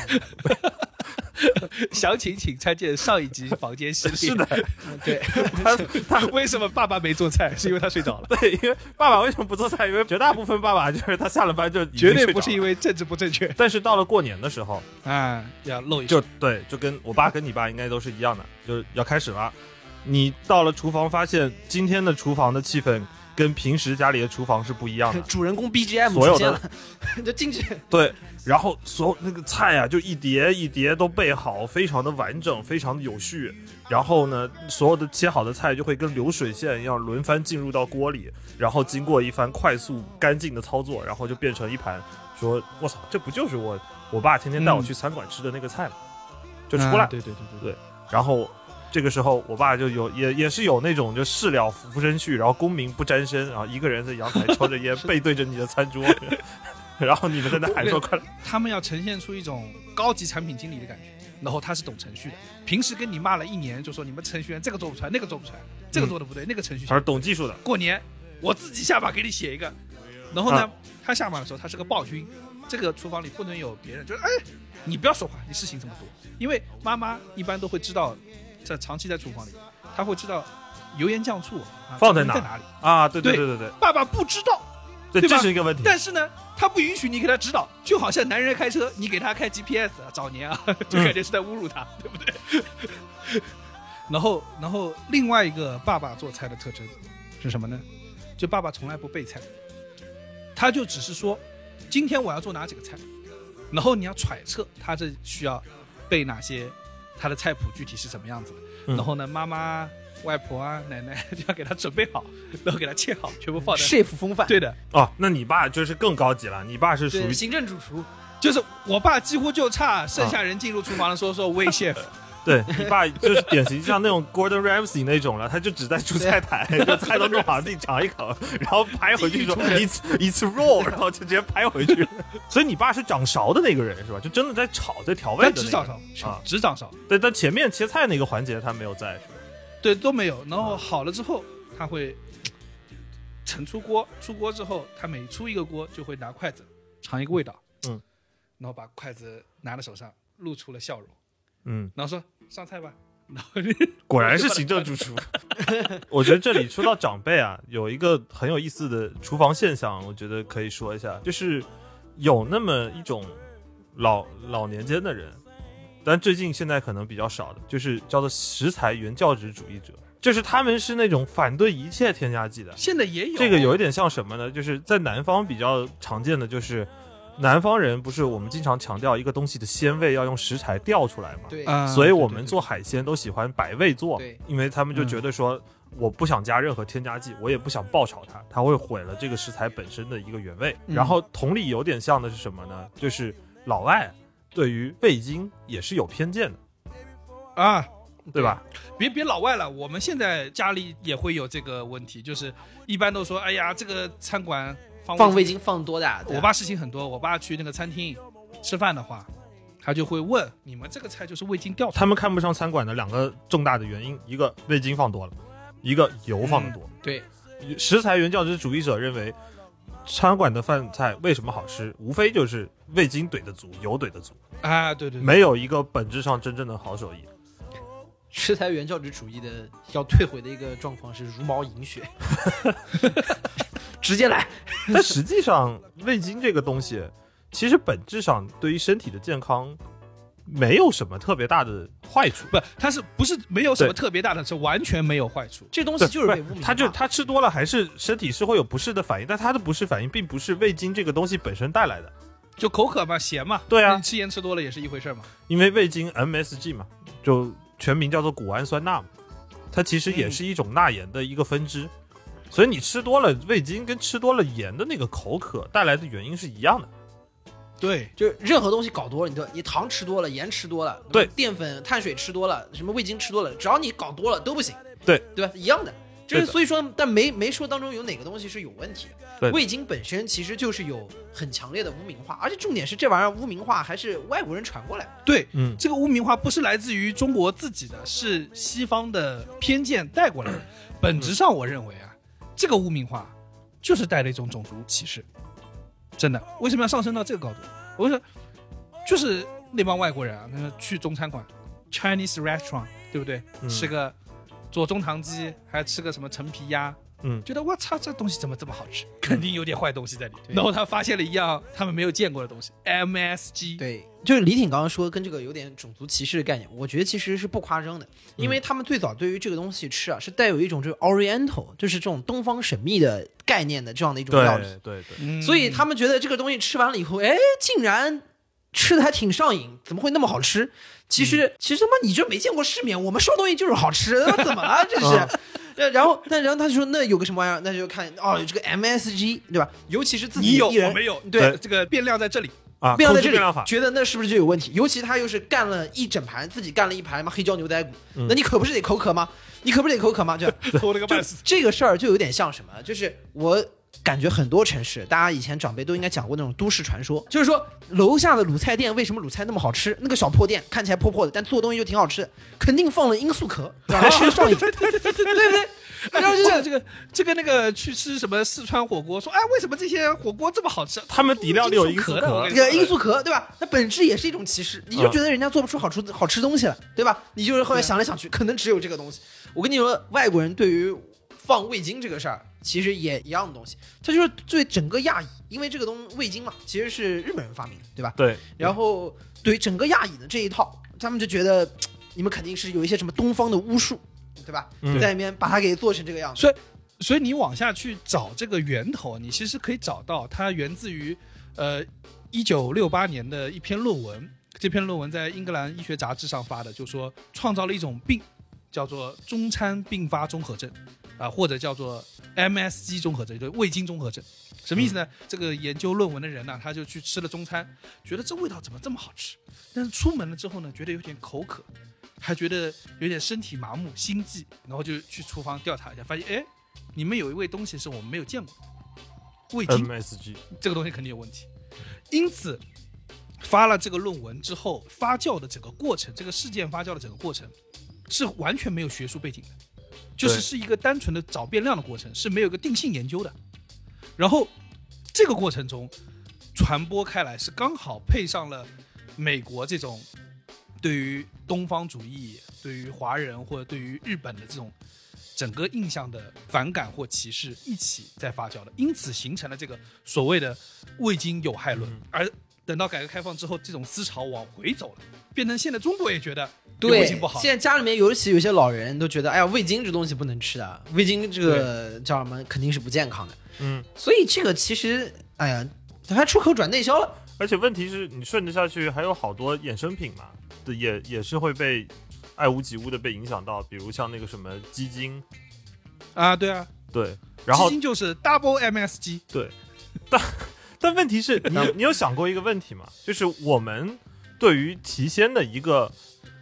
<laughs> 详情请参见上一集房间系列。是的，<laughs> 对，他他为什么爸爸没做菜？是因为他睡着了，对，因为爸爸为什么不做菜？因为绝大部分爸爸就是他下了班就绝对。不是因为政治不正确但是到了过年的时候，啊！要露一就，对，就跟我爸跟你爸应该都是一样的，就要开始了。你到了厨房，发现今天的厨房的气氛跟平时家里的厨房是不一样的。<laughs> 主人公 BGM 所有的 <laughs> 就进去，对，然后所有那个菜啊，就一碟一碟都备好，非常的完整，非常的有序。然后呢，所有的切好的菜就会跟流水线一样轮番进入到锅里，然后经过一番快速干净的操作，然后就变成一盘。说，我操，这不就是我我爸天天带我去餐馆吃的那个菜吗？就出来，啊对对对对对然后这个时候，我爸就有也也是有那种就事了拂身去，然后功名不沾身，然后一个人在阳台抽着烟，<laughs> 背对着你的餐桌，<laughs> 然后你们在那喊说快来，他们要呈现出一种高级产品经理的感觉，然后他是懂程序的，平时跟你骂了一年，就说你们程序员这个做不出来，那个做不出来，这个做的不对，那个程序他是懂技术的，过年我自己下马给你写一个，然后呢，啊。他下马的时候他是个暴君，这个厨房里不能有别人，就是哎，你不要说话，你事情这么多，因为妈妈一般都会知道，在长期在厨房里，他会知道油盐酱醋啊放在哪在哪里，啊，对对对对爸爸不知道，对，对这是一个问题。但是呢，他不允许你给他指导，就好像男人开车，你给他开 GPS，啊早年啊，<laughs> 就感觉是在侮辱他，对不对？<laughs> 然后，然后另外一个爸爸做菜的特征是什么呢？就爸爸从来不备菜，他就只是说，今天我要做哪几个菜，然后你要揣测他这需要备哪些，他的菜谱具体是什么样子的。嗯然后呢，妈妈、外婆啊、奶奶就要给他准备好，然后给他切好，全部放在。chef 风范，对的，哦，那你爸就是更高级了，你爸是属，于行政主厨，就是我爸几乎就差剩下人进入厨房的时候说 “we chef”，对你爸就是典型像那种 Gordon Ramsay 那种了，他就只在出菜台，就菜都弄好自己尝一口，然后拍回去说 it's it's raw，然后就直接拍回去。所以你爸是掌勺的那个人是吧？就真的在炒在调味的只掌勺，啊。只掌勺，对，但前面切菜那个环节他没有在是吧？对都没有。然后好了之后，他会盛出锅，出锅之后，他每出一个锅就会拿筷子尝一个味道，嗯，然后把筷子拿在手上，露出了笑容，嗯，然后说上菜吧，然 <laughs> 后果然是行政主厨。<laughs> 我觉得这里说到长辈啊，有一个很有意思的厨房现象，我觉得可以说一下，就是有那么一种老老年间的人，但最近现在可能比较少的，就是叫做食材原教旨主义者，就是他们是那种反对一切添加剂的。现在也有这个有一点像什么呢？就是在南方比较常见的就是。南方人不是我们经常强调一个东西的鲜味要用食材调出来嘛？对，啊，所以我们做海鲜都喜欢百味做对，因为他们就觉得说，我不想加任何添加剂，我也不想爆炒它，它会毁了这个食材本身的一个原味。嗯然后同理有点像的是什么呢？就是老外对于味精也是有偏见的，啊，对吧？别别老外了，我们现在家里也会有这个问题，就是一般都说，哎呀，这个餐馆放味放味精放多大？我爸事情很多，我爸去那个餐厅吃饭的话，他就会问你们这个菜就是味精调出来他们看不上餐馆的两个重大的原因，一个味精放多了，一个油放的多。对，食材原教旨主义者认为，餐馆的饭菜为什么好吃，无非就是味精怼的足，油怼的足，啊，对对对，没有一个本质上真正的好手艺。食材原教旨主义的要退回的一个状况是茹毛饮血，<laughs> 直接来。<laughs> 但实际上，味精这个东西，其实本质上对于身体的健康没有什么特别大的坏处。不，它是不是没有什么特别大的，是完全没有坏处。这东西就是被对污名化，他就它吃多了，还是身体是会有不适的反应，但它的不适反应并不是味精这个东西本身带来的，就口渴嘛，咸嘛，对啊你吃盐吃多了也是一回事嘛。因为味精 MSG 嘛，就全名叫做谷氨酸钠嘛，它其实也是一种钠盐的一个分支，所以你吃多了味精跟吃多了盐的那个口渴带来的原因是一样的。对，就任何东西搞多了，你都你糖吃多了，盐吃多了，对淀粉、碳水吃多了，什么味精吃多了，只要你搞多了都不行，对对吧？一样的。就是所以说，但没没说当中有哪个东西是有问题。味精本身其实就是有很强烈的污名化，而且重点是这玩意儿污名化还是外国人传过来的。对，嗯，这个污名化不是来自于中国自己的，是西方的偏见带过来的。本质上，我认为啊，这个污名化就是带了一种种族歧视。真的，为什么要上升到这个高度？我说，就是那帮外国人啊，那个去中餐馆，Chinese restaurant，对不对？嗯吃个左宗棠鸡，还吃个什么陈皮鸭，嗯觉得我操，这东西怎么这么好吃？<laughs> 肯定有点坏东西在里。面然后他发现了一样他们没有见过的东西，MSG，对，就是李挺刚刚说跟这个有点种族歧视的概念，我觉得其实是不夸张的，因为他们最早对于这个东西吃啊，是带有一种就是 Oriental，就是这种东方神秘的概念的这样的一种料理，对对对，嗯所以他们觉得这个东西吃完了以后，哎，竟然吃的还挺上瘾，怎么会那么好吃？其实，其实他妈你就没见过世面，我们烧东西就是好吃，那怎么了？这是。呃然后，但然后他就说，那有个什么玩意儿？那就看哦，有这个 MSG，对吧？尤其是自己你有一人我没有，对这个变量在这里。啊，变量在这里觉得那是不是就有问题？尤其他又是干了一整盘，自己干了一盘嘛黑椒牛仔骨，嗯那你可不是得口渴吗？你可不是得口渴吗？这就 <laughs> 偷了个半死。这个事儿就有点像什么？就是我感觉很多城市，大家以前长辈都应该讲过那种都市传说，就是说楼下的卤菜店为什么卤菜那么好吃？那个小破店看起来破破的，但做东西就挺好吃的，肯定放了罂粟壳，吃上瘾，<laughs> 对对对对对不对？然后就是这个这个这个那个去吃什么四川火锅，说哎为什么这些火锅这么好吃？他们底料里有罂粟壳 <laughs> 跟你说这个罂粟壳，对吧？那本质也是一种歧视，你就觉得人家做不出好吃好吃东西了，对吧？你就是后来想来想去，可能只有这个东西。我跟你说，外国人对于放味精这个事儿，其实也一样的东西，它就是对整个亚裔，因为这个东味精嘛，其实是日本人发明的，对吧？对，然后对整个亚裔的这一套，他们就觉得你们肯定是有一些什么东方的巫术，对吧？嗯在里面把它给做成这个样子。所以所以你往下去找这个源头，你其实可以找到它源自于呃一九六八年的一篇论文。这篇论文在英格兰医学杂志上发的，就说创造了一种病，叫做中餐并发综合症，啊、或者叫做 MSG 综合症，就是味精综合症。什么意思呢？这个研究论文的人呢、他就去吃了中餐，觉得这味道怎么这么好吃？但是出门了之后呢，觉得有点口渴，还觉得有点身体麻木、心悸，然后就去厨房调查一下，发现哎，你们有一味东西是我们没有见过的，味精。MSG，这个东西肯定有问题。因此，发了这个论文之后，发酵的整个过程，这个事件发酵的整个过程是完全没有学术背景的，就是是一个单纯的找变量的过程，是没有一个定性研究的。然后这个过程中传播开来，是刚好配上了美国这种对于东方主义、对于华人或者对于日本的这种整个印象的反感或歧视一起在发酵的，因此形成了这个所谓的未经有害论。嗯而等到改革开放之后，这种思潮往回走了，变成现在中国也觉得对味精不好，现在家里面尤其有些老人都觉得，哎呀，味精这东西不能吃的，味精这个叫什么肯定是不健康的。嗯，所以这个其实，哎呀，它还出口转内销了。而且问题是你顺着下去，还有好多衍生品嘛，对，也也是会被爱屋及乌的被影响到，比如像那个什么鸡精，啊，对啊，对，然后基金就是 double MSG，对，但 <laughs> 但问题是你你有想过一个问题吗？就是我们对于提鲜的一个，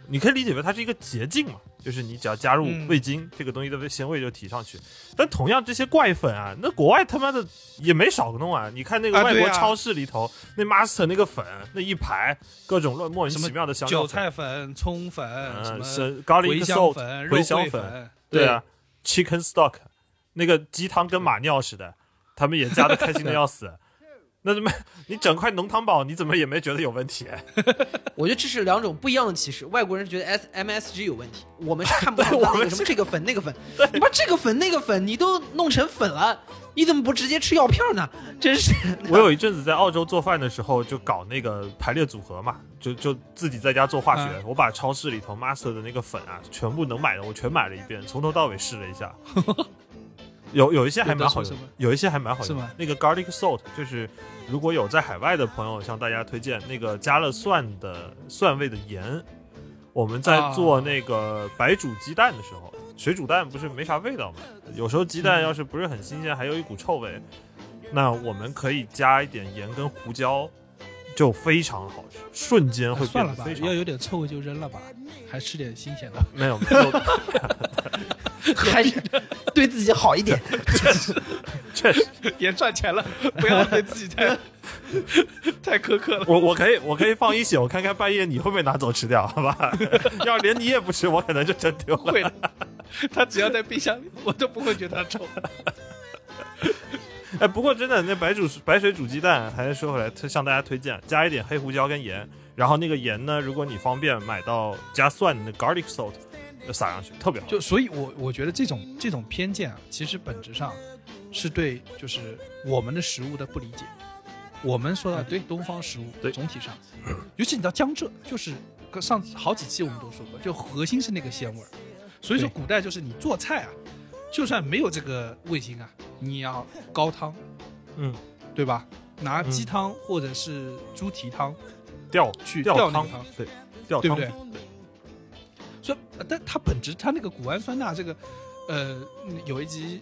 你可以理解为它是一个捷径嘛，就是你只要加入嗯味精，这个东西的鲜味就提上去。但同样这些怪粉啊，那国外他妈的也没少弄啊！你看那个外国超市里头，那 Master 那个粉那一排各种乱莫名其妙的香料韭，菜粉、葱粉，什嗯，么茴香 salt 粉、茴香粉，对啊，chicken stock 那个鸡汤跟马尿似的，他们也加的开心的要死。那怎么你整块浓汤宝，你怎么也没觉得有问题？<laughs> 我觉得这是两种不一样的歧视。外国人是觉得 S MSG 有问题，我们是看不懂对我们它那个什么这个粉那个粉。你把这个粉那个粉你都弄成粉了，你怎么不直接吃药片呢？真是。<laughs> 我有一阵子在澳洲做饭的时候，就搞那个排列组合嘛，就就自己在家做化学。嗯我把超市里头 Master 的那个粉啊，全部能买的我全买了一遍，从头到尾试了一下。<laughs> 有有一些还蛮好用有一些还蛮好用。是吗那个 garlic salt 就是如果有在海外的朋友，向大家推荐那个加了蒜的蒜味的盐。我们在啊做那个白煮鸡蛋的时候，水煮蛋不是没啥味道吗？有时候鸡蛋要是不是很新鲜，还有一股臭味，那我们可以加一点盐跟胡椒，就非常好吃，瞬间会哎算了吧变得非，常要有点臭味就扔了吧，还吃点新鲜的。没有没有，<laughs> 还是对自己好一点。<laughs> 确实，确 <laughs> 实也赚钱了，不要对自己太太苛刻了。我我可以我可以放一宿，我看看半夜你会不会拿走吃掉，好吧？要是连你也不吃，我可能就真丢了。会的，他只要在冰箱里，我都不会觉得它臭。<laughs> 哎，不过真的，那白煮白水煮鸡蛋，还是说回来，特向大家推荐加一点黑胡椒跟盐，然后那个盐呢，如果你方便买到加蒜的那 garlic salt，就撒上去，特别好。就所以我，我觉得这种这种偏见啊，其实本质上是对就是我们的食物的不理解。我们说到啊对东方食物，对总体上，<laughs> 尤其你到江浙，就是上好几期我们都说过，就核心是那个鲜味儿。所以说，古代就是你做菜啊，就算没有这个味精啊，你也要高汤，嗯，对吧？拿嗯鸡汤或者是猪蹄汤吊去吊汤吊那个汤，对，吊汤对不对？所以，呃但它本质，它那个谷氨酸钠这个，呃，有一集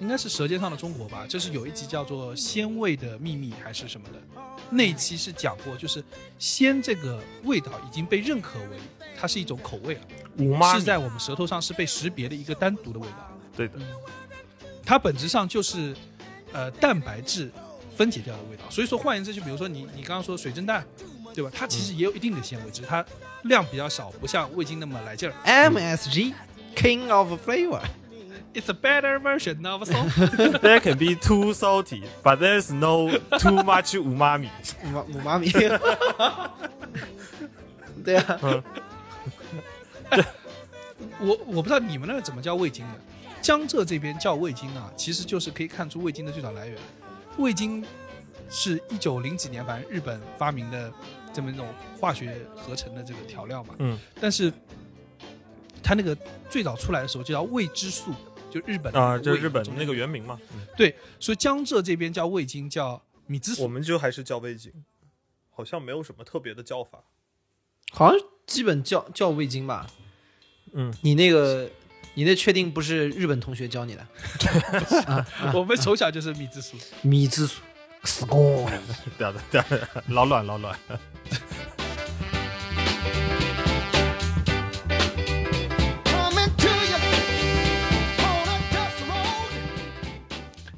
应该是《舌尖上的中国》吧，就是有一集叫做《鲜味的秘密》还是什么的，那一期是讲过，就是鲜这个味道已经被认可为它是一种口味了，是在我们舌头上是被识别的一个单独的味道，对的，它本质上就是呃蛋白质分解掉的味道。所以说，换言之，就比如说你你刚刚说水蒸蛋，对吧？它其实也有一定的纤维，只是它量比较少，不像味精那么来劲儿。MSG King of Flavor，It's a better version of salt。<laughs> There can be too salty, but there's no too much umami。五妈五妈咪。对啊，<laughs> 我我不知道你们那儿怎么叫味精的，江浙这边叫味精啊，其实就是可以看出味精的最早来源。味精是一九零几年反正日本发明的这么一种化学合成的这个调料嘛，嗯，但是它那个最早出来的时候就叫味之素，就日本啊，那个味这是日本那个原名嘛。嗯对，所以江浙这边叫味精叫米之素我，们就还是叫味精，好像没有什么特别的叫法。好像基本叫叫味精吧。嗯，你那个，你那确定不是日本同学教你的？<laughs> 我们从小就是米之素。米之素 s c o 对的对的，老卵老卵。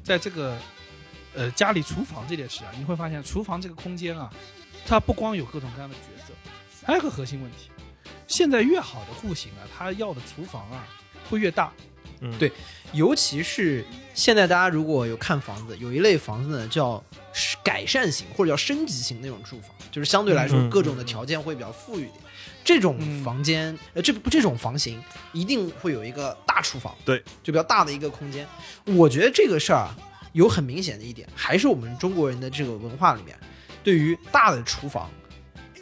在这个呃家里厨房这件事啊，你会发现厨房这个空间啊，它不光有各种各样的角色，还有个核心问题，现在越好的户型啊，它要的厨房啊会越大。嗯，对尤其是现在大家如果有看房子，有一类房子呢叫改善型或者叫升级型那种住房，就是相对来说各种的条件会比较富裕一点。这种嗯房间，呃，这不这种房型一定会有一个大厨房，对，就比较大的一个空间。我觉得这个事儿啊，有很明显的一点，还是我们中国人的这个文化里面，对于大的厨房，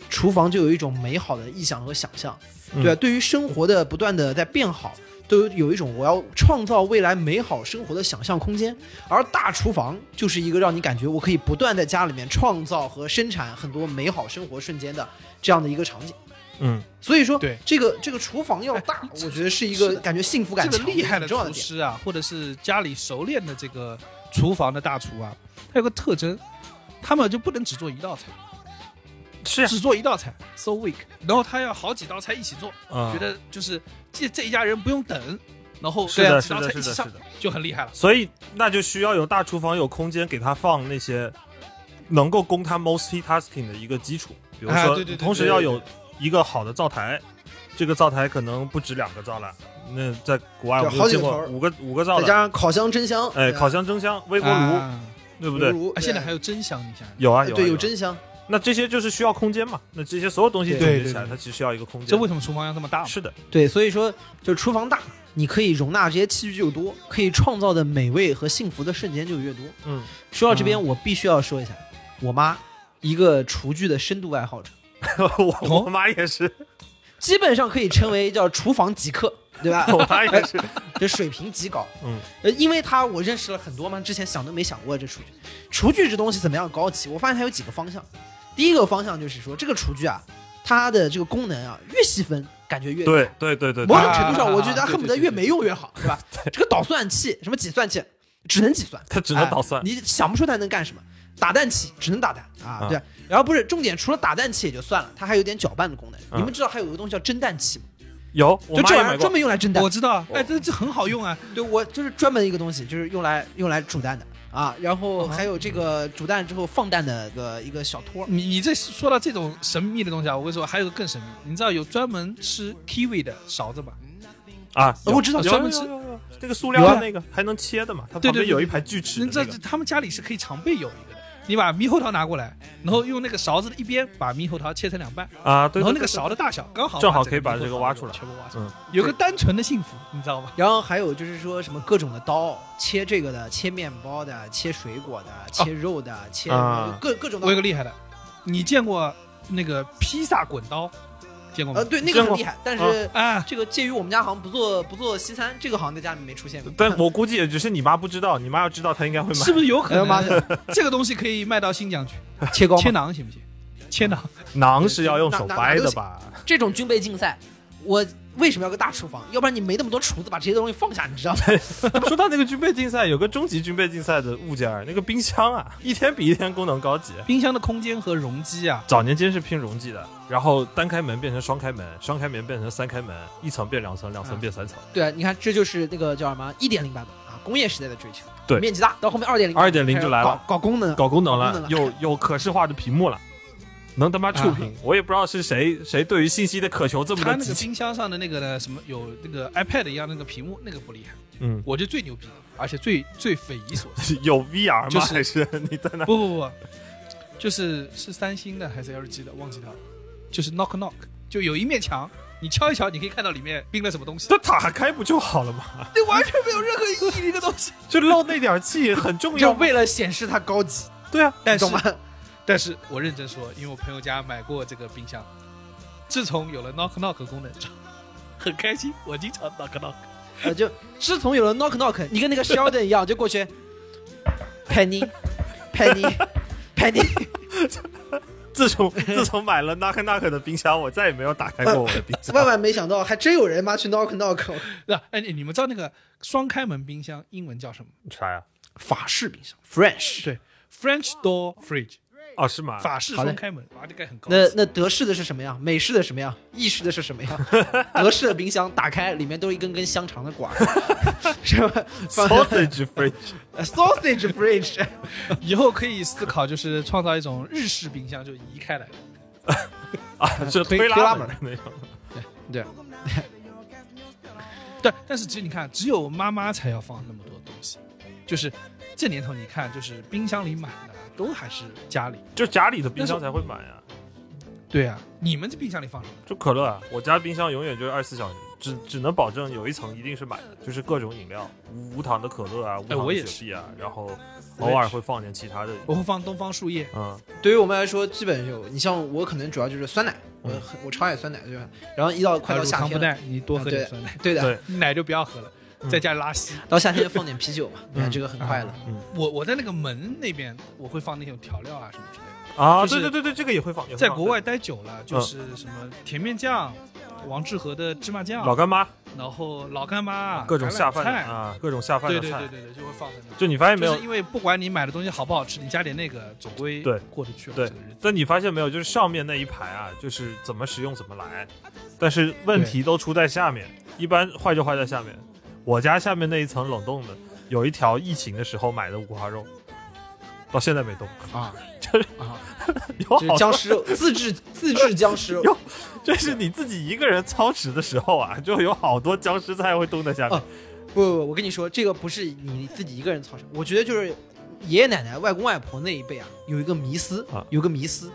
厨房就有一种美好的意象和想象，嗯对吧？对于生活的不断的在变好，都有有一种我要创造未来美好生活的想象空间。而大厨房就是一个让你感觉我可以不断在家里面创造和生产很多美好生活瞬间的这样的一个场景。嗯，所以说，对这个这个厨房要大，哎我觉得是一个感觉幸福感这个厉害的。厨师啊，或者是家里熟练的这个厨房的大厨啊，他有个特征，他们就不能只做一道菜，是呀，只做一道菜，so weak，然后他要好几道菜一起做，嗯觉得就是这这一家人不用等，然后是的几道菜一起上是的是的是的。就很厉害了。所以那就需要有大厨房有空间给他放那些能够供他 multitasking 的一个基础，比如说，同时要有一个好的灶台，这个灶台可能不止两个灶了，那在国外我们见好几个头儿。过五个五个灶再加，上烤箱、蒸箱，哎，烤箱、蒸箱、微波炉，啊对不对？现在还有蒸箱，你想想，有啊有啊，对有啊蒸箱，那这些就是需要空间嘛？那这些所有东西对总结起来，对对它其实需要一个空间。这为什么厨房要这么大？是的，对，所以说就是厨房大，你可以容纳这些器具就多，可以创造的美味和幸福的瞬间就越多。嗯，说到这边，我必须要说一下，我妈一个厨具的深度爱好者，<laughs> 我我妈也是，基本上可以称为叫厨房极客，对吧？<laughs> 我妈也是，<laughs> 这水平极高。嗯，呃，因为他我认识了很多嘛，之前想都没想过这厨具。厨具这东西怎么样高级？我发现它有几个方向。第一个方向就是说，这个厨具啊，它的这个功能啊，越细分感觉越对对对对，某种程度上，啊我觉得对对对恨不得越没用越好，对吧？这个导算器，什么计算器，只能计算，<laughs> 它只能导算哎你想不出它能干什么。打蛋器只能打蛋啊，啊对。然后不是重点，除了打蛋器也就算了，它还有点搅拌的功能。嗯你们知道还有一个东西叫蒸蛋器吗？有，我就这玩意儿专。门用来蒸蛋我。知道，哎，这这很好用啊。对我就是专门一个东西，就是用来用来煮蛋的啊。然后还有这个煮蛋之后放蛋的个一个小托儿。你你这说到这种神秘的东西啊，我跟你说，还有个更神秘。你知道有专门吃 kiwi 的勺子吗？啊，有我知道专门吃这个塑料的那个还能切的嘛？它旁边对对对有一排锯齿你知道的那个。他们家里是可以常备有一个的。你把猕猴桃拿过来，然后用那个勺子的一边把猕猴桃切成两半，啊，对，然后那个勺的大小刚好正好可以把这个挖出来全部挖出嗯来，有个单纯的幸福，你知道吗？然后还有就是说什么各种的刀，切这个的，切面包的，切水果的，切肉的，切啊各各种的我有个。厉害的，你见过那个披萨滚刀？见过吗？呃，对，那个很厉害，但是啊，这个介于我们家好像不做不做西餐，这个好像在家里没出现过。但我估计也只是你妈不知道，你妈要知道，她应该会买。是不是有可能 <laughs> 这个东西可以卖到新疆去？<laughs> 切糕切吗？馕行不行？切馕，<laughs> 馕是要用手掰的吧？这种军备竞赛，我为什么要个大厨房？要不然你没那么多厨子把这些东西放下，你知道吗？<laughs> 说到那个军备竞赛，有个终极军备竞赛的物件儿，那个冰箱啊，<laughs> 一天比一天功能高级。冰箱的空间和容积啊，早年间是拼容积的，然后单开门变成双开门，双开门变成三开门，一层变两层，两层变三层。对啊，你看这就是那个叫什么一点零版本啊，工业时代的追求，对面积大，到后面二点零，二点零就来了搞搞功能，搞功能了，搞功能了有有可视化的屏幕了，能他妈触屏。我也不知道是谁谁对于信息的渴求这么它那个。冰箱上的那个呢，什么有那个 iPad 一样那个屏幕，那个不厉害，嗯，我觉得最牛逼的，而且最最匪夷所思。<laughs> 有 VR 吗？就是还是 <laughs> 你在那？不不不，就是是三星的还是 LG 的，忘记掉了。就是 knock knock，就有一面墙，你敲一敲，你可以看到里面冰了什么东西。那打开不就好了吗？这完全没有任何意义的一个东西。<laughs> 就漏那点气很重要就。为了显示它高级，对啊，但是懂吗？但是我认真说，因为我朋友家买过这个冰箱，自从有了 knock knock 功能之后，很开心，我经常 knock knock。呃，就自从有了 knock knock，你跟那个 Sheldon 一样，就过去，Penny <laughs> Penny <laughs> Penny，自从自从买了 Knock Knock 的冰箱，我再也没有打开过我的冰箱。万万没想到，还真有人妈去 knock knock，那哎，你你们知道那个双开门冰箱英文叫什么？啥呀？法式冰箱 French。对，French door fridge，哦，是吗？法式双开门，哇，这个很高。那那德式的是什么样？美式的什么样？意式的是什么样？<laughs> 德式的冰箱打开，里面都是一根根香肠的管儿，<laughs> 是吧 sausage fridge 呃 <laughs> sausage fridge，以后可以思考，就是创造一种日式冰箱，就移开来的。啊，是推拉门门的那种。对，对，但是其实你看，只有妈妈才要放那么多东西，就是这年头你看，就是冰箱里满的都还是家里。就家里的冰箱才会满呀。对啊，你们这冰箱里放什么？就可乐啊，我家冰箱永远就是二十四小时，只只能保证有一层一定是满的，就是各种饮料，无无糖的可乐啊，无糖的我也雪碧啊，然后偶尔会放点其他的。我会放东方树叶，嗯，对于我们来说，基本有你像我可能主要就是酸奶，我嗯我超爱酸奶，对吧？然后一到快到乳夏天你多喝点酸奶，对的，对，奶就不要喝了，嗯在家里拉稀。到夏天就放点啤酒嘛，你看嗯这个很快乐。我我在那个门那边，我会放那种调料啊什么之类的。啊，对对对对，这个也会放。在国外待久了，就是什么甜面酱、王致和的芝麻酱，老干妈，然后老干妈、各种下饭菜啊，各种下饭的菜。对对对对，就会放在那。就你发现没有？因为不管你买的东西好不好吃，你加点那个，总归对过得去了对。但你发现没有？就是上面那一排啊，就是怎么使用怎么来，但是问题都出在下面，一般坏就坏在下面。我家下面那一层冷冻的，有一条疫情的时候买的五花肉，到现在没动，啊，<laughs> 就是啊，<laughs> 有好，僵尸肉，自制自制僵尸肉。<laughs> 有这是你自己一个人操持的时候啊，就有好多僵尸菜会冻在下面。哦不不不，我跟你说，这个不是你自己一个人操持，我觉得就是爷爷奶奶、外公外婆那一辈啊，有一个迷思啊，有个迷思，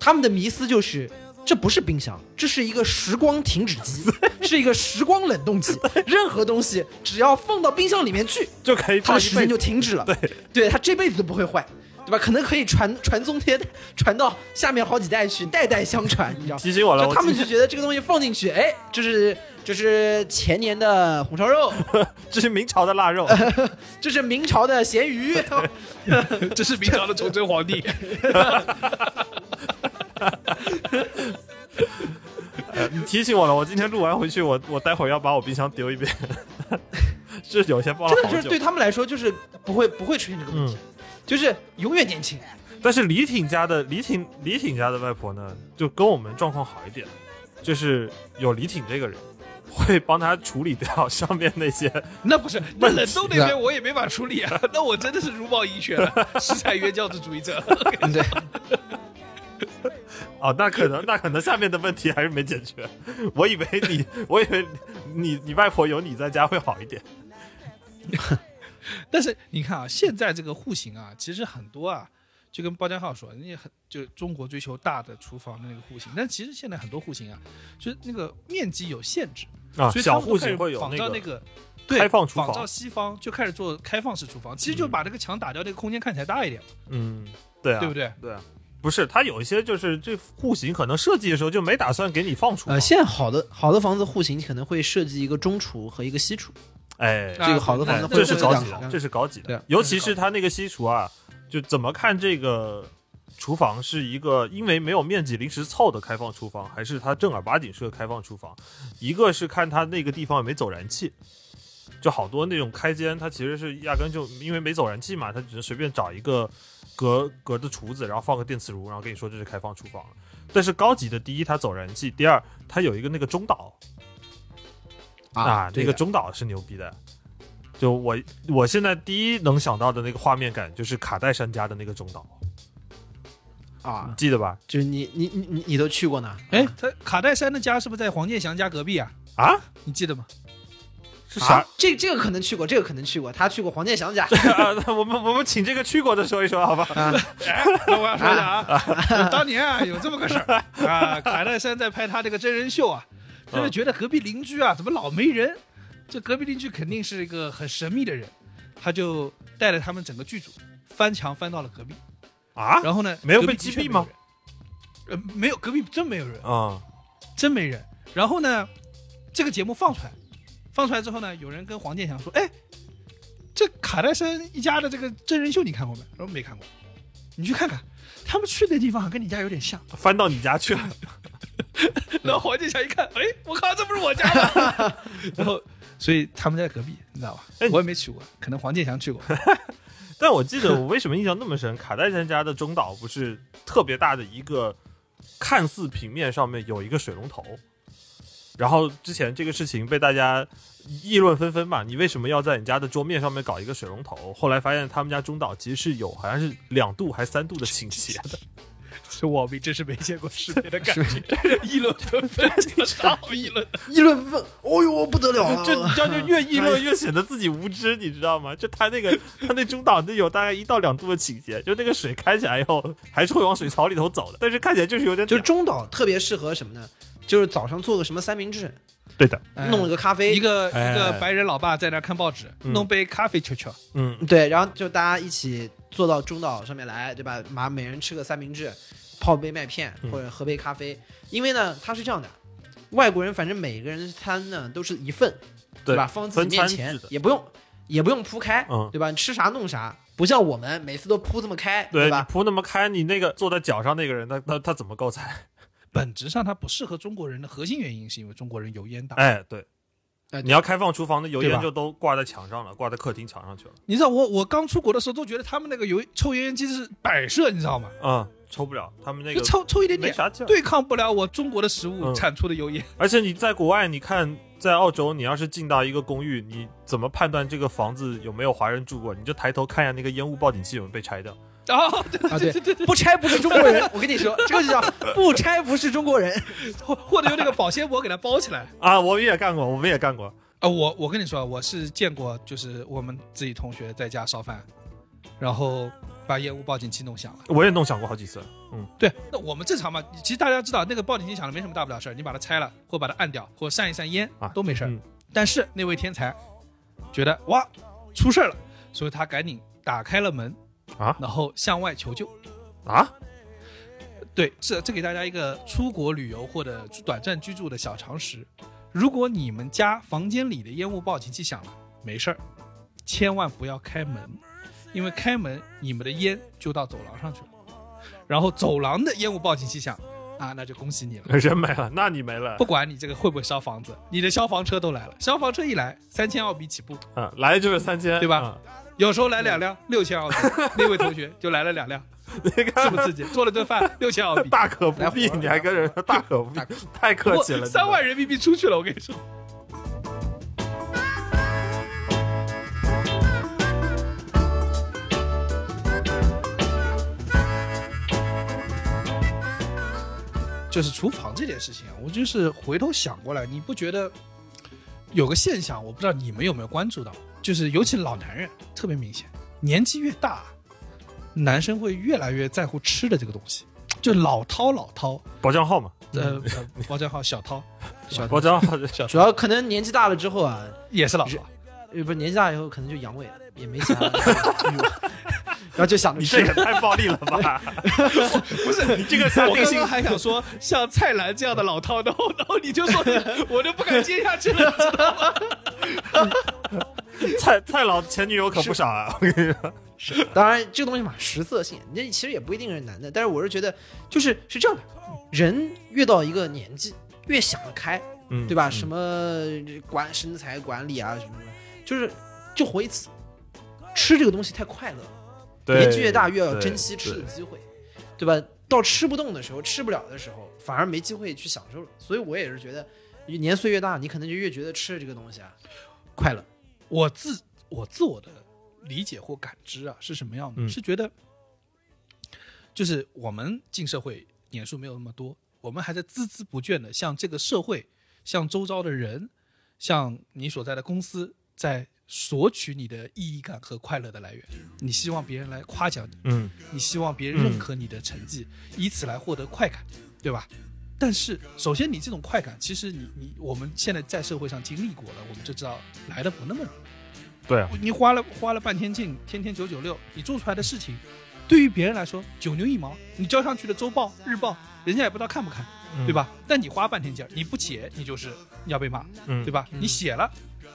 他们的迷思就是。这不是冰箱，这是一个时光停止机，<laughs> 是一个时光冷冻机。任何东西只要放到冰箱里面去，就可以它的时间就停止了。对，对，它这辈子都不会坏，对吧？可能可以传传宗接代，传到下面好几代去，代代相传，你知道吗？提醒我了，就他们就觉得这个东西放进去，哎，这是这是前年的红烧肉，<laughs> 这是明朝的腊肉，<laughs> 这是明朝的咸鱼，这是明朝的崇祯皇帝。<laughs> 呃你提醒我了，我今天录完回去，我我待会儿要把我冰箱丢一遍，<laughs> 是有些放了好久真的就是对。他们来说，就是不会不会出现这个问题，就是永远年轻。但是李挺家的李挺李挺家的外婆呢，就跟我们状况好一点，就是有李挺这个人，会帮他处理掉上面那些。<laughs> 那不是，那冷冻那边我也没法处理啊。那我真的是如毛饮血了，食材原教旨主义者。对，<laughs> 哦，那可能那可能下面的问题还是没解决。我以为你，我以为你你外婆有你在家会好一点。但是你看啊，现在这个户型啊，其实很多啊，就跟包家浩说，人家很就中国追求大的厨房的那个户型，但其实现在很多户型啊，就是那个面积有限制，啊，所以小户型会有仿照那个个。对，开放厨房仿照西方就开始做开放式厨房，其实就把这个墙打掉，这个空间看起来大一点嘛，嗯，对啊，对不对？对啊，不是，它有一些就是这户型可能设计的时候就没打算给你放厨房，呃，现在好的好的房子户型可能会设计一个中厨和一个西厨，哎，啊这个好的房子这是高级的，这是高级的尤其是它那个西厨啊，就怎么看这个厨房是一个因为没有面积临时凑的开放厨房，还是它正儿八经是个开放厨房？一个是看它那个地方有没走燃气。就好多那种开间，它其实是压根就因为没走燃气嘛，它只是随便找一个隔隔的厨子，然后放个电磁炉，然后跟你说这是开放厨房。但是高级的，第一它走燃气，第二它有一个那个中岛啊，那个中岛是牛逼的。就我我现在第一能想到的那个画面感，就是卡戴珊家的那个中岛，啊你啊，记得吧？就是你你你你你都去过呢？哎，他卡戴珊的家是不是在黄健翔家隔壁啊？啊，你记得吗？是啥啊？？这这个可能去过，这个可能去过，他去过黄健翔家 <laughs> 啊，我们我们请这个去过的说一说，好吧？啊，<laughs> 哎，那我要说一下啊，<laughs> 当年啊有这么个事儿啊，卡戴珊在拍他这个真人秀啊，他就觉得隔壁邻居啊怎么老没人，这隔壁邻居肯定是一个很神秘的人，他就带着他们整个剧组翻墙翻到了隔壁，啊然后呢没有被击毙吗没有人？呃，没有，隔壁真没有人，啊真没人。然后呢，这个节目放出来，放出来之后呢，有人跟黄健翔说：“哎，这卡戴珊一家的这个真人秀你看过没？”我说没看过，你去看看，他们去的地方跟你家有点像。翻到你家去了。<laughs> 然后黄健翔一看，哎，我靠，这不是我家吗？<laughs> 然后，所以他们在隔壁，你知道吧？哎我也没去过，可能黄健翔去过。<laughs> 但我记得我为什么印象那么深？卡戴珊家的中岛不是特别大的一个，看似平面上面有一个水龙头，然后之前这个事情被大家议论纷纷嘛，你为什么要在你家的桌面上面搞一个水龙头？后来发现他们家中岛其实是有好像是两度还三度的倾斜的，<laughs> 这我们真是没见过世面的感觉，议论纷纷，<laughs> 超议论。议论纷纷，哦呦不得了了，这你知道，就越议论越显得自己无知，你知道吗？就他那个他那中岛那有大概一到两度的倾斜，就那个水开起来以后还是会往水槽里头走的，但是看起来就是有点就是中岛特别适合什么呢？就是早上做个什么三明治，对的，弄了个咖啡，一个哎一个白人老爸在那看报纸，嗯弄杯咖啡吃吃。嗯，对，然后就大家一起坐到中岛上面来，对吧？马每人吃个三明治，泡杯麦片嗯或者喝杯咖啡。因为呢，它是这样的，外国人反正每个人餐呢都是一份，对吧？放自己面前也不用也不用铺开，嗯对吧？你吃啥弄啥，不像我们每次都铺这么开，对你吧？铺那么开，你那个坐在脚上那个人，他他他怎么够菜？本质上它不适合中国人的核心原因是因为中国人油烟大。哎，对哎，你要开放厨房的油烟就都挂在墙上了，挂在客厅墙上去了。你知道我我刚出国的时候都觉得他们那个油抽油烟机是摆设，你知道吗？嗯，抽不了，他们那就个抽抽一点点，没啥劲。对抗不了我中国的食物嗯产出的油烟。而且你在国外，你看在澳洲，你要是进到一个公寓，你怎么判断这个房子有没有华人住过？你就抬头看一下那个烟雾报警器有没有被拆掉。哦，对对，对，不拆不是中国人，<laughs> 我跟你说，这个就叫 <laughs> 不拆不是中国人。或或者用这个保鲜膜给它包起来。啊，我们也干过，我们也干过。啊，我我跟你说，我是见过，就是我们自己同学在家烧饭，然后把烟雾报警器弄响了。我也弄响过好几次。嗯，对，那我们正常嘛，其实大家知道那个报警器响了没什么大不了事儿，你把它拆了，或把它按掉，或散一散烟啊都没事儿。嗯但是那位天才觉得哇出事儿了，所以他赶紧打开了门啊然后向外求救。啊，对，这这给大家一个出国旅游或者短暂居住的小常识：如果你们家房间里的烟雾报警器响了，没事儿，千万不要开门，因为开门你们的烟就到走廊上去了，然后走廊的烟雾报警器响啊，那就恭喜你了。<laughs> 人没了，那你没了不。管你这个会不会烧房子，你的消防车都来了。消防车一来，三千澳币起步，啊，来就是三千，对吧啊有时候来两辆，六千澳币。<laughs> 那位同学就来了两辆，<laughs> 那刺不刺激？做了顿饭，<laughs> 六千澳币，大可不必，你还跟人说大可不必，太客气了。三万人民币出去了，我跟你说。就是厨房这件事情啊，我就是回头想过来，你不觉得有个现象？我不知道你们有没有关注到，就是尤其老男人特别明显，年纪越大，男生会越来越在乎吃的这个东西，就老饕老饕，包浆号嘛，呃，呃 <laughs> 包浆号小涛，小包浆号小主要可能年纪大了之后啊，也是老饕。呃，不是年纪大以后可能就阳痿了，也没钱了，<laughs> 然后就想你这也太暴力了吧？<laughs> 不是你这个下定性我刚刚还想说像蔡澜这样的老套，然后然后你就说 <laughs> 我就不敢接下去了，知道吗？<laughs> 蔡蔡老前女友可不少啊，我跟你说，是。当然，这个东西嘛，食色性，那其实也不一定是男的，但是我是觉得，就是是这样的，人越到一个年纪，越想得开，嗯，对吧？嗯。什么管身材管理啊，什么什么，就是就活一次，吃这个东西太快乐了，对年纪越大越要珍惜吃的机会，对吧？到吃不动的时候，吃不了的时候，反而没机会去享受了。所以我也是觉得，年岁越大，你可能就越觉得吃的这个东西啊，快乐。我自我自我的理解或感知啊是什么样的？嗯是觉得，就是我们进社会年数没有那么多，我们还在孜孜不倦的向这个社会、向周遭的人、向你所在的公司，在索取你的意义感和快乐的来源。你希望别人来夸奖你，嗯你希望别人认可你的成绩，以此来获得快感，对吧？但是，首先你这种快感，其实你你我们现在在社会上经历过了，我们就知道来的不那么容易。对啊，你花了花了半天劲，天天九九六，你做出来的事情，对于别人来说九牛一毛，你交上去的周报、日报，人家也不知道看不看，嗯对？吧？但你花半天劲儿，你不写，你就是要被骂，嗯，对？吧？你写了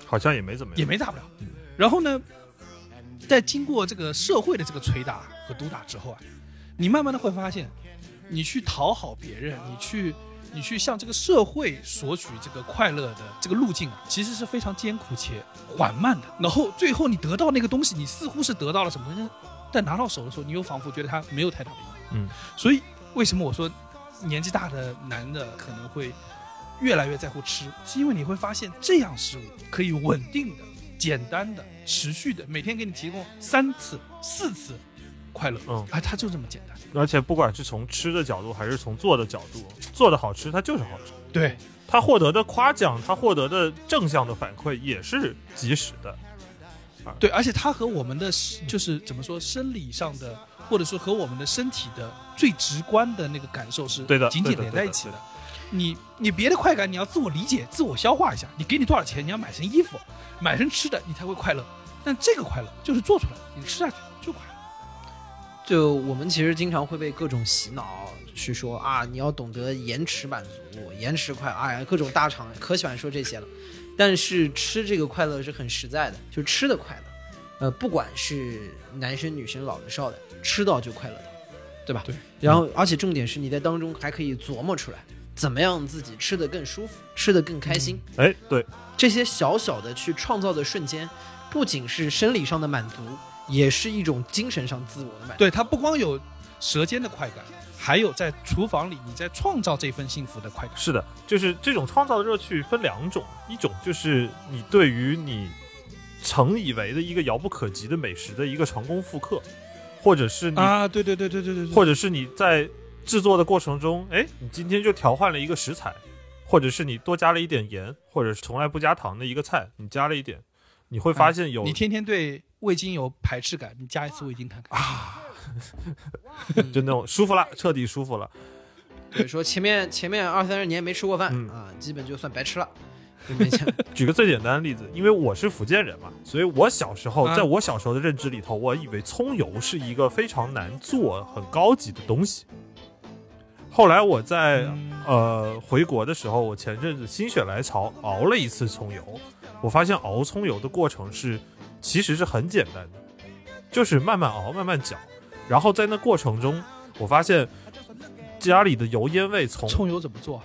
好像也没怎么样，也没大不了。然后呢，在经过这个社会的这个捶打和毒打之后啊，你慢慢的会发现，你去讨好别人，你去你去向这个社会索取这个快乐的这个路径啊，其实是非常艰苦且缓慢的。然后最后你得到那个东西，你似乎是得到了什么呢？但拿到手的时候，你又仿佛觉得它没有太大的意义。嗯，所以为什么我说年纪大的男的可能会越来越在乎吃，是因为你会发现这样食物可以稳定的、简单的、持续的，每天给你提供三次、四次快乐。嗯啊，它就这么简单。而且不管是从吃的角度还是从做的角度，做的好吃，它就是好吃。对，他获得的夸奖，他获得的正向的反馈也是及时的。对，而且它和我们的就是怎么说生理上的，或者说和我们的身体的最直观的那个感受是对的紧紧连在一起的。你你别的快感你要自我理解、自我消化一下。你给你多少钱，你要买身衣服、买身吃的，你才会快乐。但这个快乐就是做出来，你吃下去就快乐。就我们其实经常会被各种洗脑，去说啊，你要懂得延迟满足，延迟快，哎呀，各种大厂可喜欢说这些了。但是吃这个快乐是很实在的，就吃的快乐，呃，不管是男生女生老的少的，吃到就快乐的，对吧？对。然后，而且重点是你在当中还可以琢磨出来，怎么样自己吃得更舒服，吃得更开心。哎，对，这些小小的去创造的瞬间，不仅是生理上的满足，也是一种精神上自我的满足。对，它不光有舌尖的快感，还有在厨房里你在创造这份幸福的快感。是的，就是这种创造的乐趣分两种，一种就是你对于你曾以为的一个遥不可及的美食的一个成功复刻，或者是你，啊，对对对对对对对，或者是你在制作的过程中，哎，你今天就调换了一个食材，或者是你多加了一点盐，或者是从来不加糖的一个菜，你加了一点，你会发现有、你天天对味精有排斥感，你加一次味精看看啊，<laughs> 就那种舒服了，彻底舒服了。对，说前面前面二三十年没吃过饭、嗯啊，基本就算白吃了，没钱。<laughs> 举个最简单的例子，因为我是福建人嘛，所以我小时候，啊在我小时候的认知里头，我以为葱油是一个非常难做、很高级的东西。后来我在、呃回国的时候，我前阵子心血来潮熬了一次葱油，我发现熬葱油的过程是其实是很简单的，就是慢慢熬、慢慢搅，然后在那过程中，我发现家里的油烟味从葱油怎么做？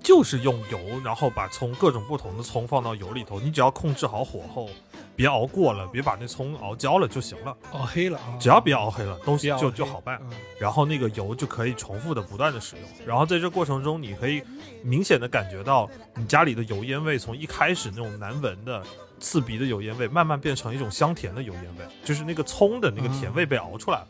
就是用油，然后把葱各种不同的葱放到油里头，你只要控制好火候，别熬过了，别把那葱熬焦了就行了。熬黑了啊，只要别熬黑了，东西就就好办。嗯然后那个油就可以重复的不断的使用。然后在这过程中，你可以明显的感觉到你家里的油烟味从一开始那种难闻的刺鼻的油烟味，慢慢变成一种香甜的油烟味，就是那个葱的那个甜味被熬出来了。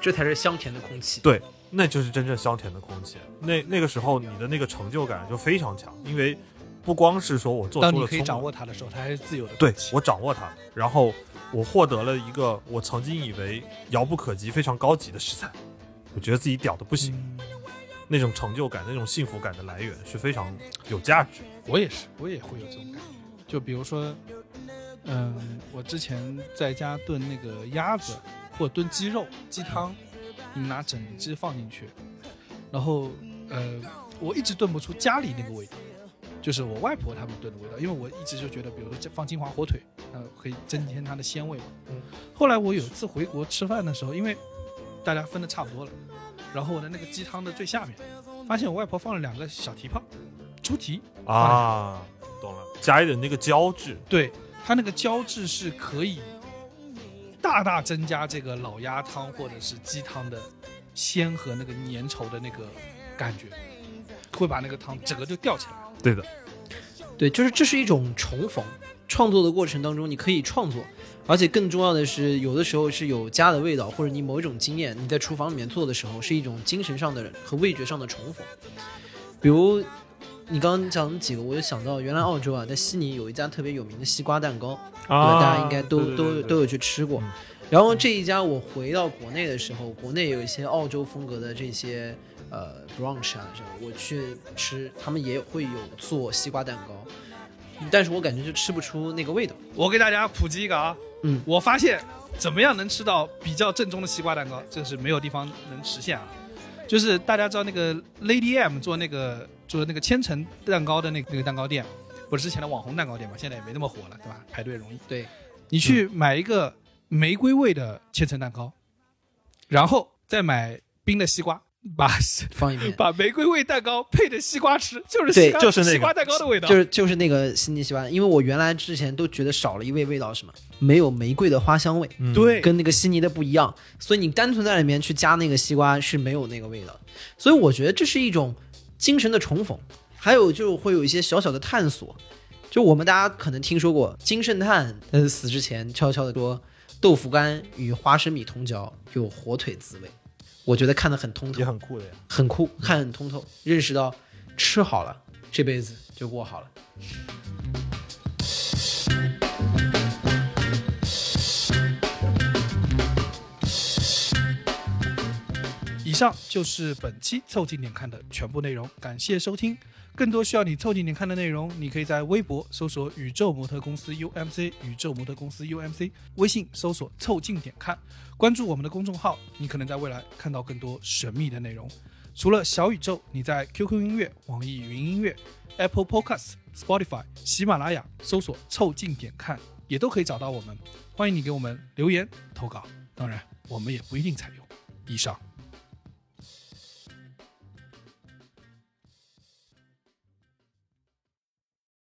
这才是香甜的空气。对，那就是真正香甜的空气。那那个时候你的那个成就感就非常强，因为不光是说我做出了当你可以掌握它的时候，它还是自由的对我掌握它，然后我获得了一个我曾经以为遥不可及、非常高级的食材，我觉得自己屌的不行，那种成就感、那种幸福感的来源是非常有价值。我也是，我也会有这种感觉。就比如说，嗯，我之前在家炖那个鸭子或炖鸡肉、鸡汤，你拿整只放进去，然后呃，我一直炖不出家里那个味道，就是我外婆他们炖的味道，因为我一直就觉得，比如说这放金华火腿，呃，可以增添它的鲜味嘛。嗯。后来我有一次回国吃饭的时候，因为大家分的差不多了，然后我的那个鸡汤的最下面，发现我外婆放了两个小蹄泡，猪蹄，啊，懂了，加一点那个胶质，对它那个胶质是可以大大增加这个老鸭汤或者是鸡汤的鲜和那个粘稠的那个感觉，会把那个汤整个就吊起来。对的，对，就是这是一种重逢。创作的过程当中，你可以创作，而且更重要的是，有的时候是有家的味道，或者你某一种经验，你在厨房里面做的时候，是一种精神上的和味觉上的重逢。比如你刚刚讲的几个，我就想到原来澳洲啊，在悉尼有一家特别有名的西瓜蛋糕，啊，大家应该都对对对对都都有去吃过。然后这一家我回到国内的时候，国内有一些澳洲风格的这些呃 brunch 啊，这种我去吃，他们也会有做西瓜蛋糕，但是我感觉就吃不出那个味道。我给大家普及一个啊，嗯我发现怎么样能吃到比较正宗的西瓜蛋糕，这是没有地方能实现啊。就是大家知道那个 Lady M 做那个做那个千层蛋糕的那个那个蛋糕店，不是之前的网红蛋糕店嘛，现在也没那么火了，对吧？排队容易。对，你去买一个玫瑰味的千层蛋糕，然后再买冰的西瓜，把放一遍，<laughs> 把玫瑰味蛋糕配着西瓜吃，就是对西瓜就是那个西瓜蛋糕的味道。就是就是那个悉尼西瓜，因为我原来之前都觉得少了一味味道，什么？没有玫瑰的花香味。嗯对，跟那个悉尼的不一样，所以你单纯在里面去加那个西瓜是没有那个味道。所以我觉得这是一种精神的重逢，还有就会有一些小小的探索。就我们大家可能听说过金圣叹，呃，死之前悄悄的说，豆腐干与花生米同嚼有火腿滋味。我觉得看得很通透也，很酷的呀。很酷，看很通透，认识到吃好了，这辈子就过好了。以上就是本期凑近点看的全部内容，感谢收听。更多需要你凑近点看的内容，你可以在微博搜索“宇宙模特公司 UMC”，宇宙模特公司 UMC，微信搜索“凑近点看”，关注我们的公众号，你可能在未来看到更多神秘的内容。除了小宇宙，你在 QQ 音乐、网易云音乐、Apple Podcasts、Spotify、喜马拉雅搜索“凑近点看”，也都可以找到我们。欢迎你给我们留言投稿，当然我们也不一定采用。以上。